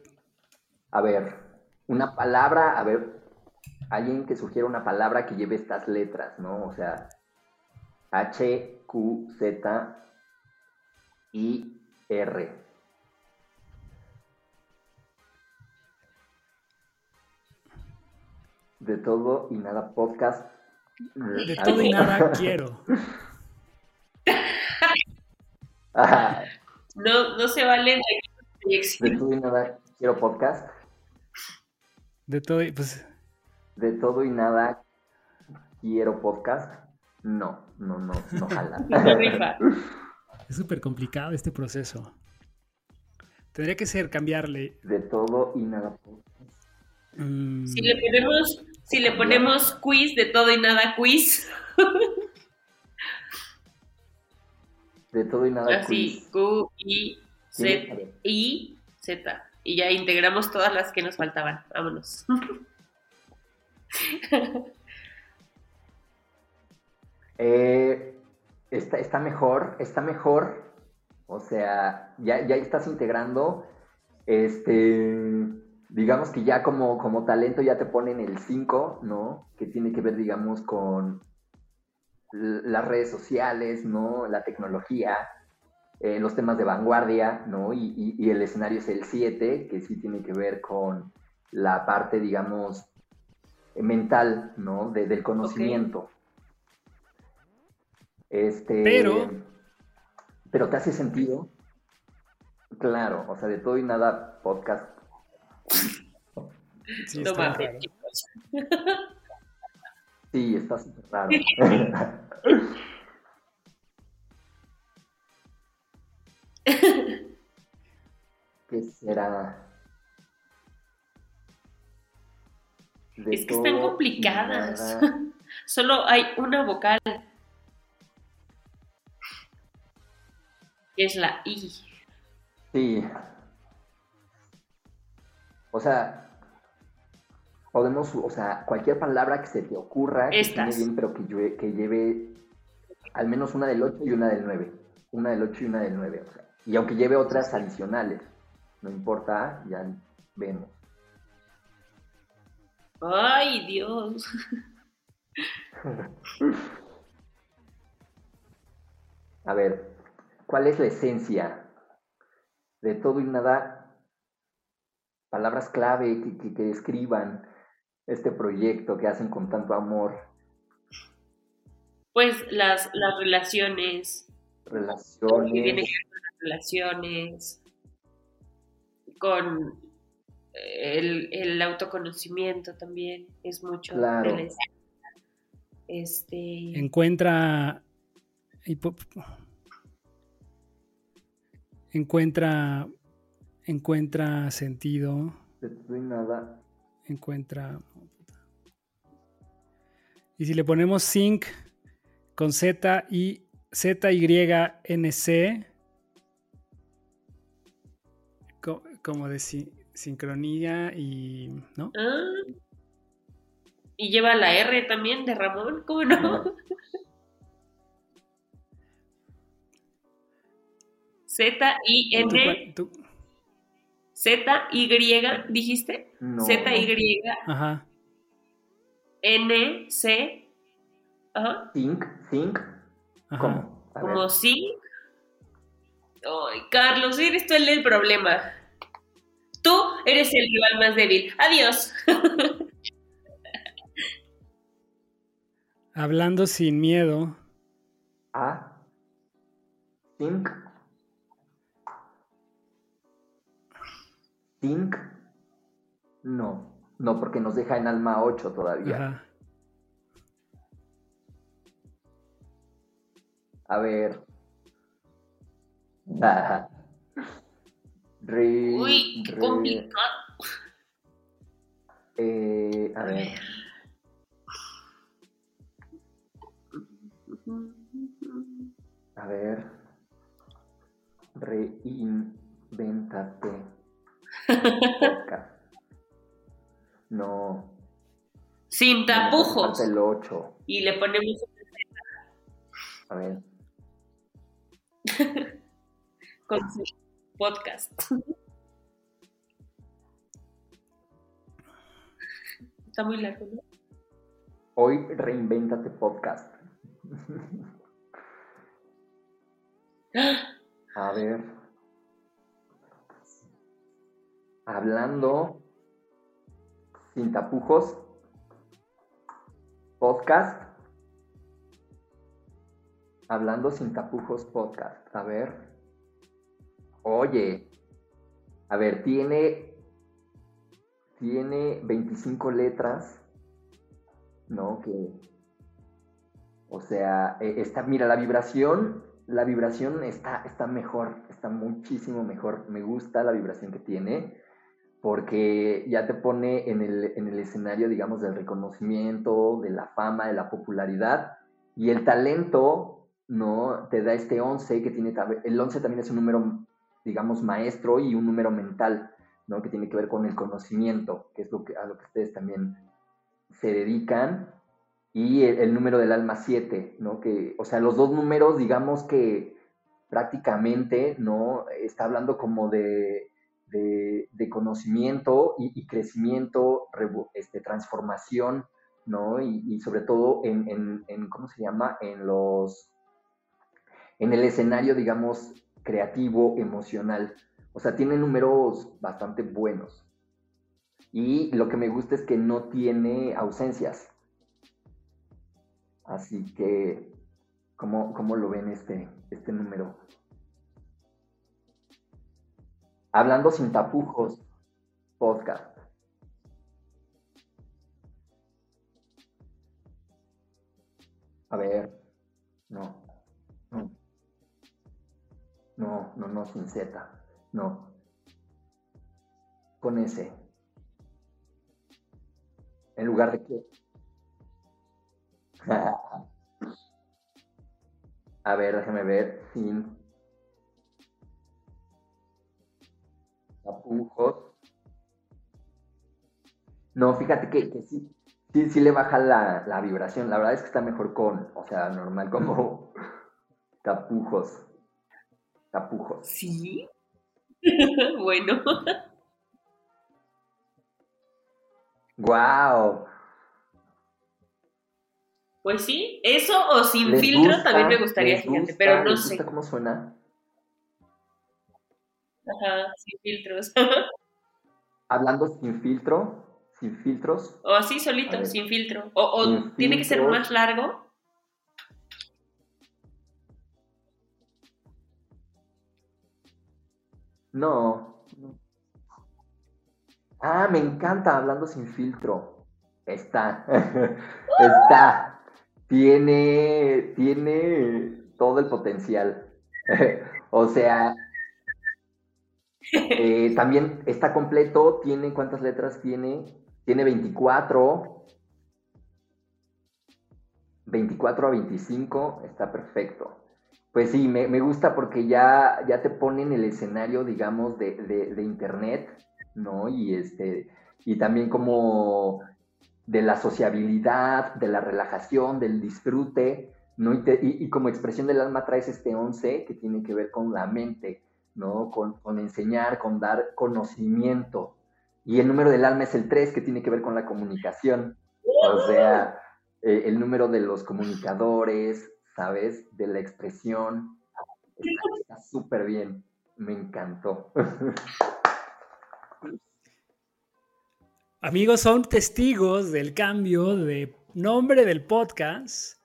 A ver, una palabra, a ver, alguien que sugiera una palabra que lleve estas letras, ¿no? O sea, H, Q, Z, I, R. De todo y nada podcast. De todo y nada quiero. no, no se vale de todo y nada quiero podcast. De todo y pues. De todo y nada quiero podcast. No, no, no, no jala. es súper complicado este proceso. Tendría que ser cambiarle. De todo y nada mm. Si le ponemos, si le ponemos quiz de todo y nada quiz. de todo y nada Así, Q, I, Z, I, Z. Y ya integramos todas las que nos faltaban. Vámonos. Eh, está, está mejor, está mejor o sea, ya, ya estás integrando, este, digamos que ya como, como talento ya te ponen el 5, ¿no? Que tiene que ver, digamos, con las redes sociales, ¿no? La tecnología, eh, los temas de vanguardia, ¿no? Y, el escenario es el 7, que sí tiene que ver con la parte, digamos, mental, ¿no? del conocimiento. Este, Pero pero te hace sentido. Claro, o sea, de todo y nada podcast. Sí, está Sí, está súper raro. ¿Qué será? es que están complicadas. Solo hay una vocal. Es la I. Sí. O sea, podemos, o sea, cualquier palabra que se te ocurra, que bien, pero que, que lleve al menos una del 8 y una del 9. Una del 8 y una del 9. O sea, y aunque lleve otras adicionales, no importa, ya vemos. Ay, Dios. A ver, ¿Cuál es la esencia de todo y nada? Palabras clave que, describan este proyecto que hacen con tanto amor. Pues las, las relaciones. Relaciones. Que viene con las relaciones. Con el, el, autoconocimiento también. Es mucho. Claro. Este. Encuentra encuentra, encuentra sentido. Nada. Encuentra. Y si le ponemos sync con Z y Z Y N C como de sincronía y ¿no? Ah. y lleva la R también de Ramón, ¿cómo no? Z-I-N. Z-Y, dijiste? Z-Y. Ajá. N-C. Ajá. Think, think. ¿Cómo? Como think. Ay, Carlos, eres tú el del problema. Tú eres el rival más débil. Adiós. Hablando sin miedo. A. Think. Think, no. No, porque nos deja en alma 8 todavía. A ver. Uy, qué complicado. Eh, a, ver. A ver. Reinventate. No. Sin tapujos. El 8. Y le ponemos A ver. Con su podcast. Está muy largo, ¿no? Hoy reinvéntate podcast. A ver. Hablando sin tapujos podcast. Hablando sin tapujos podcast. A ver. Oye. A ver, tiene. Tiene 25 letras. ¿No? Que. O sea, e, está, mira, la vibración. La vibración está, está mejor. Está muchísimo mejor. Me gusta la vibración que tiene porque ya te pone en el, en el, escenario, digamos, del reconocimiento, de la fama, de la popularidad, y el talento, ¿no? Te da este 11, que tiene, el 11 también es un número, digamos, maestro y un número mental, ¿no? Que tiene que ver con el conocimiento, que es lo que, a lo que ustedes también se dedican, y el, número del alma 7, ¿no? Que, o sea, los dos números, digamos que prácticamente, ¿no? Está hablando como de de, conocimiento y, crecimiento, este, transformación, ¿no? Y, sobre todo en, ¿cómo se llama? En los, en el escenario, digamos, creativo, emocional. O sea, tiene números bastante buenos. Y lo que me gusta es que no tiene ausencias. Así que, ¿cómo, cómo lo ven este, este número? Hablando sin tapujos, podcast. A ver, no, no, no, no, no, sin Z, no. Con S. En lugar de qué. A ver, déjame ver, sin No, fíjate que, sí, sí, le baja la, vibración. La verdad es que está mejor con, o sea, normal, como tapujos. Tapujos. Sí. bueno. Wow. Pues sí, eso o sin filtro también me gustaría, fíjate, pero no sé. ¿Cómo suena? Ajá, sin filtros. Hablando sin filtro, sin filtros. O así solito, sin filtro. O, tiene que ser más largo. No. Ah, me encanta hablando sin filtro. Está. Está. Tiene. Tiene todo el potencial. o sea, eh, también está completo, tiene, ¿cuántas letras tiene? Tiene 24. 24 a 25, está perfecto. Pues sí, me, gusta porque ya, ya te ponen el escenario, digamos, de, internet, ¿no? Y, este, y también como de la sociabilidad, de la relajación, del disfrute, ¿no? Y, y, como expresión del alma traes este 11 que tiene que ver con la mente, ¿no? Con, enseñar, con dar conocimiento. Y el número del alma es el 3, que tiene que ver con la comunicación. O sea, eh, el número de los comunicadores, ¿sabes? De la expresión. Está súper bien. Me encantó. Amigos, son testigos del cambio de nombre del podcast.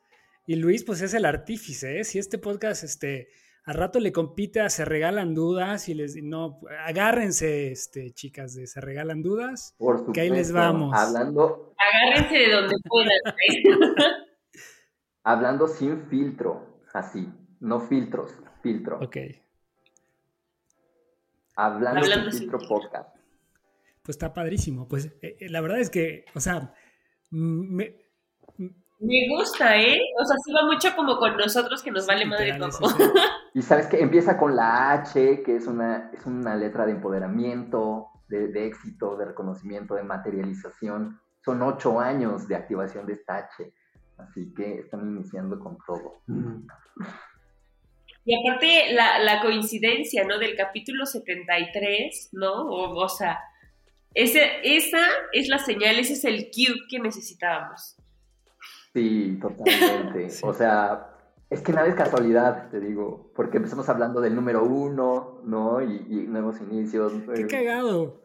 Y Luis, pues es el artífice. ¿eh? Si este podcast este, a rato le compite a Se Regalan Dudas y les no, agárrense, este, chicas, de Se Regalan Dudas, Por que ahí les vamos. Hablando. Agárrense de donde puedan. hablando sin filtro, así, no filtros, filtro. Ok. Hablando, sin, filtro, podcast. Pues está padrísimo. Pues eh, eh, la verdad es que, o sea, me, me gusta, ¿eh? O sea, sí va mucho como con nosotros que nos vale madre todo. Y sabes que empieza con la H, que es una, es una letra de empoderamiento, de, éxito, de reconocimiento, de materialización. Son ocho años de activación de esta H. Así que están iniciando con todo. Y aparte la, coincidencia, ¿no? Del capítulo 73, ¿no? O, o sea, ese, esa es la señal, ese es el cue que necesitábamos. Sí, totalmente. O sea, es que nada es casualidad, te digo, porque empezamos hablando del número uno, ¿no? Y, nuevos inicios. Qué eh. cagado.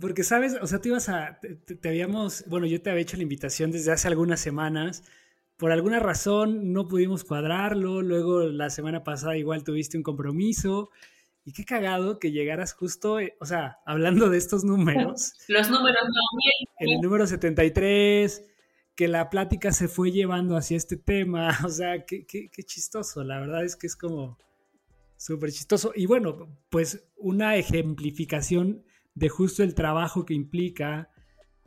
porque sabes, o sea, tú ibas a, te, habíamos, bueno, yo te había hecho la invitación desde hace algunas semanas. Por alguna razón no pudimos cuadrarlo, luego la semana pasada igual tuviste un compromiso. Y qué cagado que llegaras justo, eh, o sea, hablando de estos números. Los números no bien. En el número 73, que la plática se fue llevando hacia este tema. O sea, qué, qué, qué chistoso. La verdad es que es como súper chistoso. Y bueno, pues una ejemplificación de justo el trabajo que implica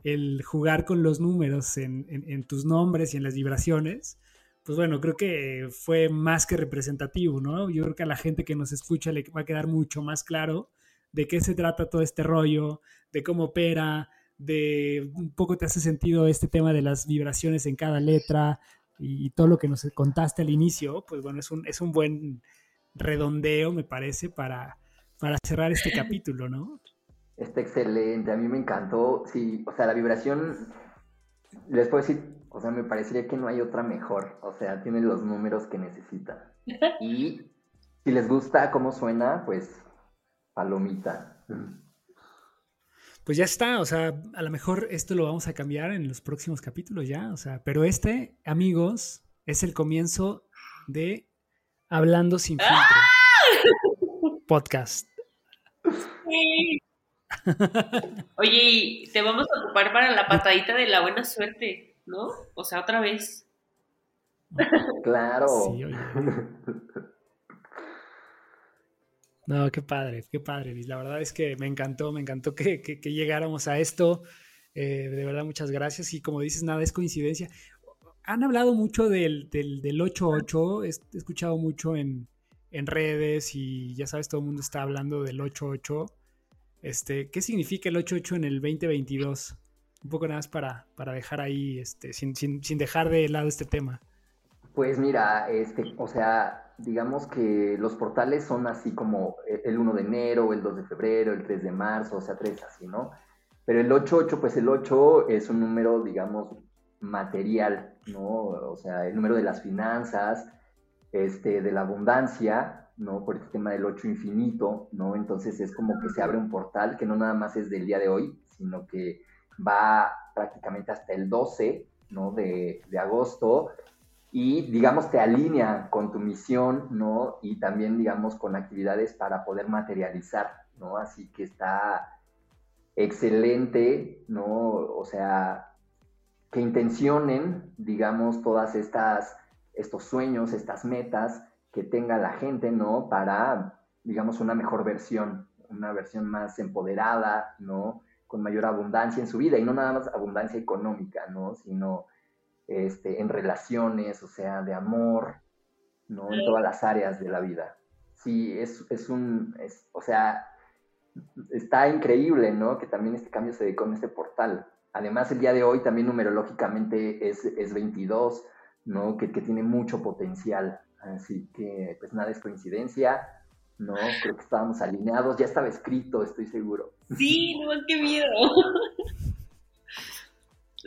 el jugar con los números en, en, tus nombres y en las vibraciones, pues bueno, creo que fue más que representativo, ¿no? Yo creo que a la gente que nos escucha le va a quedar mucho más claro de qué se trata todo este rollo, de cómo opera, de un poco te hace sentido este tema de las vibraciones en cada letra y, todo lo que nos contaste al inicio, pues bueno, es un, es un buen redondeo, me parece, para, para cerrar este capítulo, ¿no? Está excelente, a mí me encantó. Sí, o sea, la vibración, les puedo decir, o sea, me parecería que no hay otra mejor. O sea, tiene los números que necesita. Y si les gusta cómo suena, pues palomita. Pues ya está, o sea, a lo mejor esto lo vamos a cambiar en los próximos capítulos ya, o sea, pero este, amigos, es el comienzo de Hablando sin filtro. ¡Ah! Podcast. Sí. Oye, te vamos a ocupar para la patadita de la buena suerte, ¿no? O sea, otra vez. Claro. No, qué padre, qué padre, La verdad es que me encantó, me encantó que, llegáramos a esto. Eh, de verdad, muchas gracias. Y como dices, nada es coincidencia. Han hablado mucho del, del, del 8-8, he escuchado mucho en, en redes y ya sabes, todo el mundo está hablando del 8-8. Este, ¿Qué significa el 8-8 en el 2022? Un poco nada más para, para dejar ahí, este, sin, dejar de lado este tema. Pues mira, este, o sea, digamos que los portales son así como el 1 de enero, el 2 de febrero, el 3 de marzo, o sea, tres así, ¿no? Pero el 8-8, pues el 8 es un número, digamos, material, ¿no? O sea, el número de las finanzas, este, de la abundancia, ¿no? Por este tema del 8 infinito, ¿no? Entonces es como que se abre un portal que no nada más es del día de hoy, sino que va prácticamente hasta el 12, ¿no? De, agosto y, digamos, te alinea con tu misión, ¿no? Y también, digamos, con actividades para poder materializar, ¿no? Así que está excelente, ¿no? O sea, que intencionen, digamos, todas estas, estos sueños, estas metas, que tenga la gente, ¿no? Para, digamos, una mejor versión, una versión más empoderada, ¿no? Con mayor abundancia en su vida y no nada más abundancia económica, ¿no? Sino este, en relaciones, o sea, de amor, ¿no? En todas las áreas de la vida. Sí, es, es un, es, o sea, está increíble, ¿no? Que también este cambio se dé con este portal. Además, el día de hoy también numerológicamente es, es 22, ¿no? Que, que tiene mucho potencial. Así que, pues nada es coincidencia. No, creo que estábamos alineados. Ya estaba escrito, estoy seguro. Sí, no, qué miedo.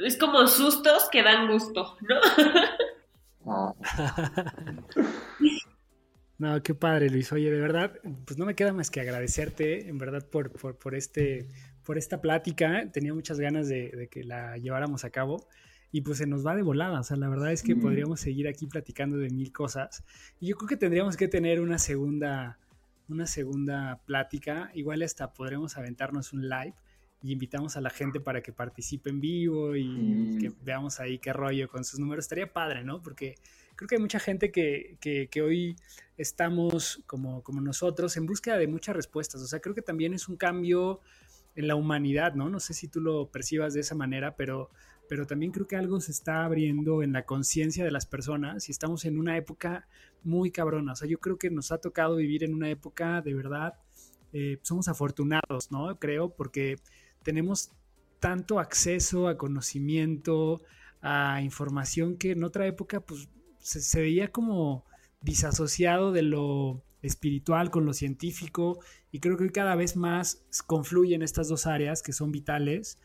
Es como sustos que dan gusto, ¿no? No, qué padre, Luis. Oye, de verdad, pues no me queda más que agradecerte, en verdad, por, por, este, por esta plática. Tenía muchas ganas de, de, que la lleváramos a cabo y pues se nos va de volada. O sea, la verdad es que podríamos seguir aquí platicando de mil cosas. Y yo creo que tendríamos que tener una segunda, una segunda plática. Igual hasta podremos aventarnos un live y invitamos a la gente para que participe en vivo y que veamos ahí qué rollo con sus números. Estaría padre, ¿no? Porque creo que hay mucha gente que, que, que, hoy estamos como, como nosotros en búsqueda de muchas respuestas. O sea, creo que también es un cambio en la humanidad, ¿no? No sé si tú lo percibas de esa manera, pero pero también creo que algo se está abriendo en la conciencia de las personas y estamos en una época muy cabrona. O sea, yo creo que nos ha tocado vivir en una época de verdad, eh, somos afortunados, ¿no? Creo, porque tenemos tanto acceso a conocimiento, a información que en otra época pues se, veía como disasociado de lo espiritual con lo científico y creo que cada vez más confluyen estas dos áreas que son vitales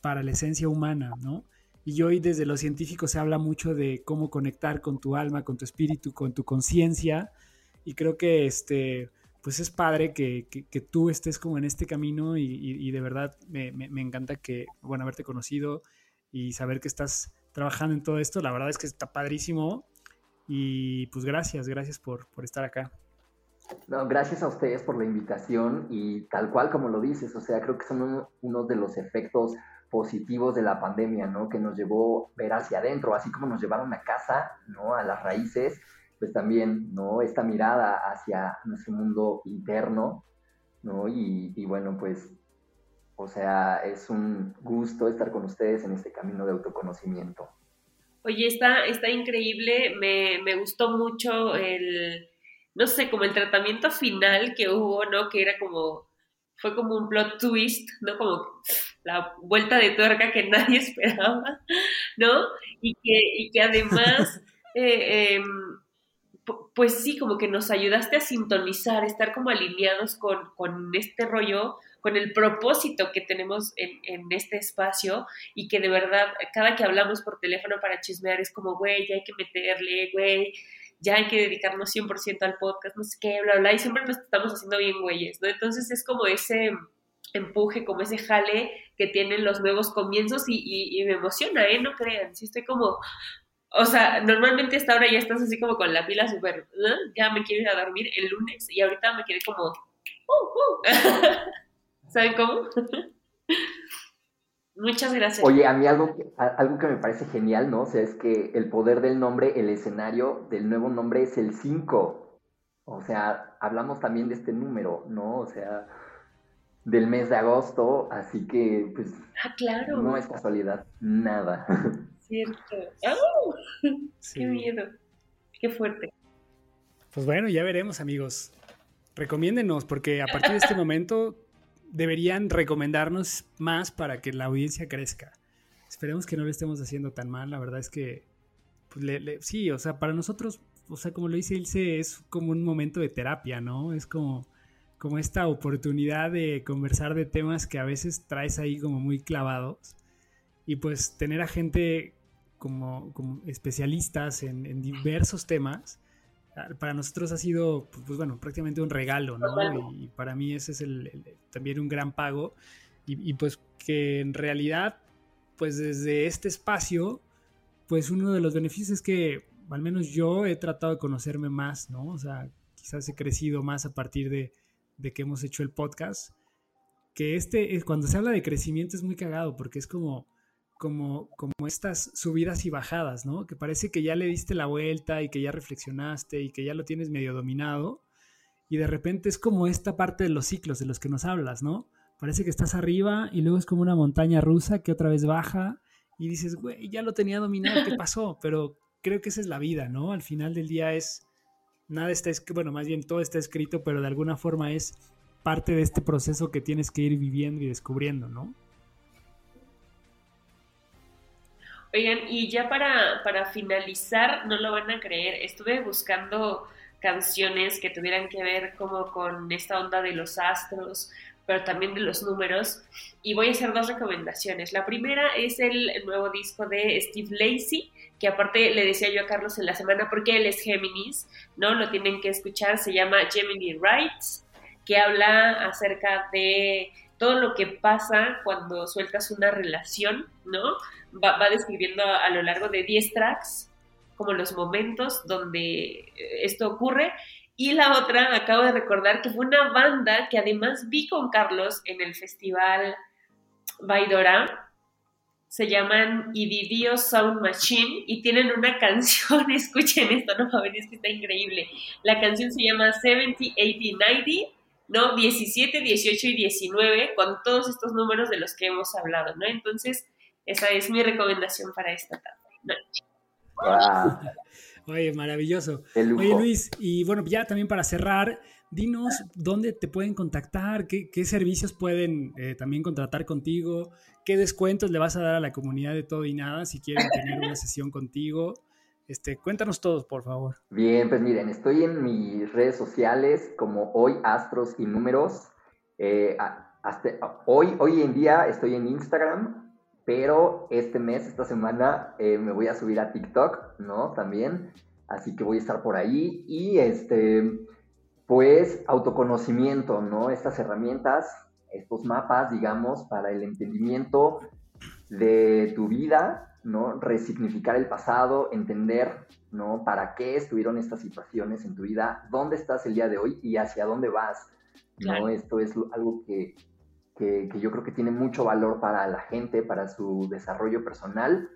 para la esencia humana, ¿no? Y hoy desde los científicos se habla mucho de cómo conectar con tu alma, con tu espíritu, con tu conciencia. Y creo que este, pues es padre que, tú estés como en este camino y, de verdad me, encanta que, bueno, haberte conocido y saber que estás trabajando en todo esto. La verdad es que está padrísimo y pues gracias, gracias por, por estar acá. No, gracias a ustedes por la invitación y tal cual como lo dices, o sea, creo que son uno, de los efectos positivos de la pandemia, ¿no? Que nos llevó ver hacia adentro, así como nos llevaron a casa, ¿no? A las raíces, pues también, ¿no? Esta mirada hacia nuestro mundo interno, ¿no? Y, y bueno, pues, o sea, es un gusto estar con ustedes en este camino de autoconocimiento. Oye, está, está increíble, me, me gustó mucho el no sé, como el tratamiento final que hubo, ¿no? Que era como, fue como un plot twist, ¿no? Como la vuelta de tuerca que nadie esperaba, ¿no? Y que, y que además, eh, em, pues sí, como que nos ayudaste a sintonizar, estar como alineados con, con este rollo, con el propósito que tenemos en, en, este espacio y que de verdad, cada que hablamos por teléfono para chismear es como, güey, ya hay que meterle, güey, ya hay que dedicarnos 100% al podcast, no sé qué, bla, bla, y siempre nos estamos haciendo bien güeyes, ¿no? Entonces es como ese empuje, como ese jale que tienen los nuevos comienzos y, me emociona, ¿eh? No crean, sí estoy como, o sea, normalmente esta hora ya estás así como con la pila súper, ya me quiero ir a dormir el lunes y ahorita me quedé como, uh, uh". ¿saben cómo? Muchas gracias. Oye, a mí algo que, algo que me parece genial, ¿no? O sea, es que el poder del nombre, el escenario del nuevo nombre es el 5. O sea, hablamos también de este número, ¿no? O sea, del mes de agosto, así que, pues, ah, claro. no es casualidad, nada. Cierto. ¡Oh! ¡Qué miedo! ¡Qué fuerte! Pues bueno, ya veremos, amigos. Recomiéndenos, porque a partir de este momento deberían recomendarnos más para que la audiencia crezca. Esperemos que no lo estemos haciendo tan mal. La verdad es que, pues, sí, o sea, para nosotros, o sea, como lo dice Ilse, es como un momento de terapia, ¿no? Es como, como esta oportunidad de conversar de temas que a veces traes ahí como muy clavados. Y pues tener a gente como, como especialistas en, en diversos temas para nosotros ha sido, pues, pues bueno, prácticamente un regalo, ¿no? Y, para mí ese es el, también un gran pago. Y, pues que en realidad, pues desde este espacio, pues uno de los beneficios es que al menos yo he tratado de conocerme más, ¿no? O sea, quizás he crecido más a partir de, de que hemos hecho el podcast. Que este, cuando se habla de crecimiento es muy cagado porque es como, como, como estas subidas y bajadas, ¿no? Que parece que ya le diste la vuelta y que ya reflexionaste y que ya lo tienes medio dominado. Y de repente es como esta parte de los ciclos de los que nos hablas, ¿no? Parece que estás arriba y luego es como una montaña rusa que otra vez baja y dices, güey, ya lo tenía dominado, ¿qué pasó? Pero creo que esa es la vida, ¿no? Al final del día es, nada está escrito, bueno, más bien todo está escrito, pero de alguna forma es parte de este proceso que tienes que ir viviendo y descubriendo, ¿no? Oigan, y ya para, para finalizar, no lo van a creer, estuve buscando canciones que tuvieran que ver como con esta onda de los astros, pero también de los números, y voy a hacer dos recomendaciones. La primera es el nuevo disco de Steve Lacey, que aparte le decía yo a Carlos en la semana, porque él es Géminis, ¿no? Lo tienen que escuchar, se llama Gemini Rights, que habla acerca de todo lo que pasa cuando sueltas una relación, ¿no? Va, describiendo a, lo largo de 10 tracks como los momentos donde eh, esto ocurre. Y la otra, acabo de recordar que fue una banda que además vi con Carlos en el festival Baidora. Se llaman Ididio Sound Machine y tienen una canción, escuchen esto, no ver, es que está increíble. La canción se llama 70, 80, 90, ¿no? 17, 18 y 19, con todos estos números de los que hemos hablado, ¿no? Entonces, esa es mi recomendación para esta tarde. Oye, maravilloso. Oye, Luis, y bueno, ya también para cerrar, dinos dónde te pueden contactar, qué, servicios pueden eh, también contratar contigo, qué descuentos le vas a dar a la comunidad de todo y nada si quieren tener una sesión contigo. Este, cuéntanos todos, por favor. Bien, pues miren, estoy en mis redes sociales como hoy Astros y Números. Eh, hasta hoy, hoy en día estoy en Instagram pero este mes, esta semana, eh, me voy a subir a TikTok, ¿no? También. Así que voy a estar por ahí. Y este, pues autoconocimiento, ¿no? Estas herramientas, estos mapas, digamos, para el entendimiento de tu vida, ¿no? Resignificar el pasado, entender, ¿no? ¿Para qué estuvieron estas situaciones en tu vida? ¿Dónde estás el día de hoy y hacia dónde vas? ¿no? Esto es algo que, que, yo creo que tiene mucho valor para la gente, para su desarrollo personal.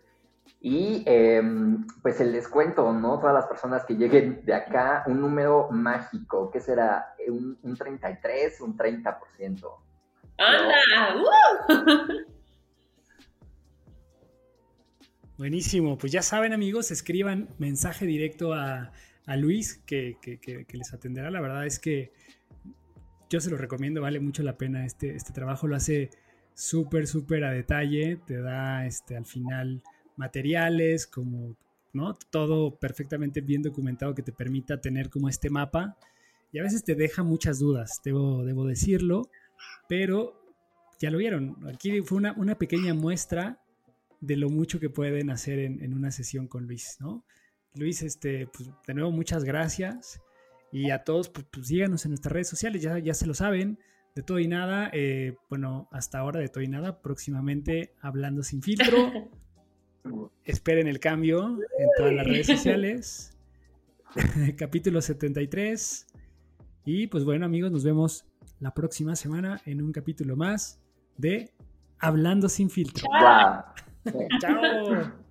Y em, pues el descuento, ¿no? Todas las personas que lleguen de acá, un número mágico, ¿qué será? ¿Un, un 33, un 30%? ¡Anda! ¡Uh! Buenísimo, pues ya saben amigos, escriban mensaje directo a, Luis que, les atenderá. La verdad es que yo se lo recomiendo, vale mucho la pena este, este trabajo, lo hace súper, súper a detalle, te da este, al final materiales como, ¿no? Todo perfectamente bien documentado que te permita tener como este mapa y a veces te deja muchas dudas, debo, debo decirlo, pero ya lo vieron, aquí fue una, una pequeña muestra de lo mucho que pueden hacer en, una sesión con Luis, ¿no? Luis, este, pues, de nuevo, muchas gracias. Y a todos, pues, pues, síganos en nuestras redes sociales, ya, ya se lo saben. De todo y nada, eh, bueno, hasta ahora de todo y nada, próximamente hablando sin filtro. Esperen el cambio en todas las redes sociales. Capítulo 73. Y pues bueno, amigos, nos vemos la próxima semana en un capítulo más de Hablando sin filtro. Chao. Chao.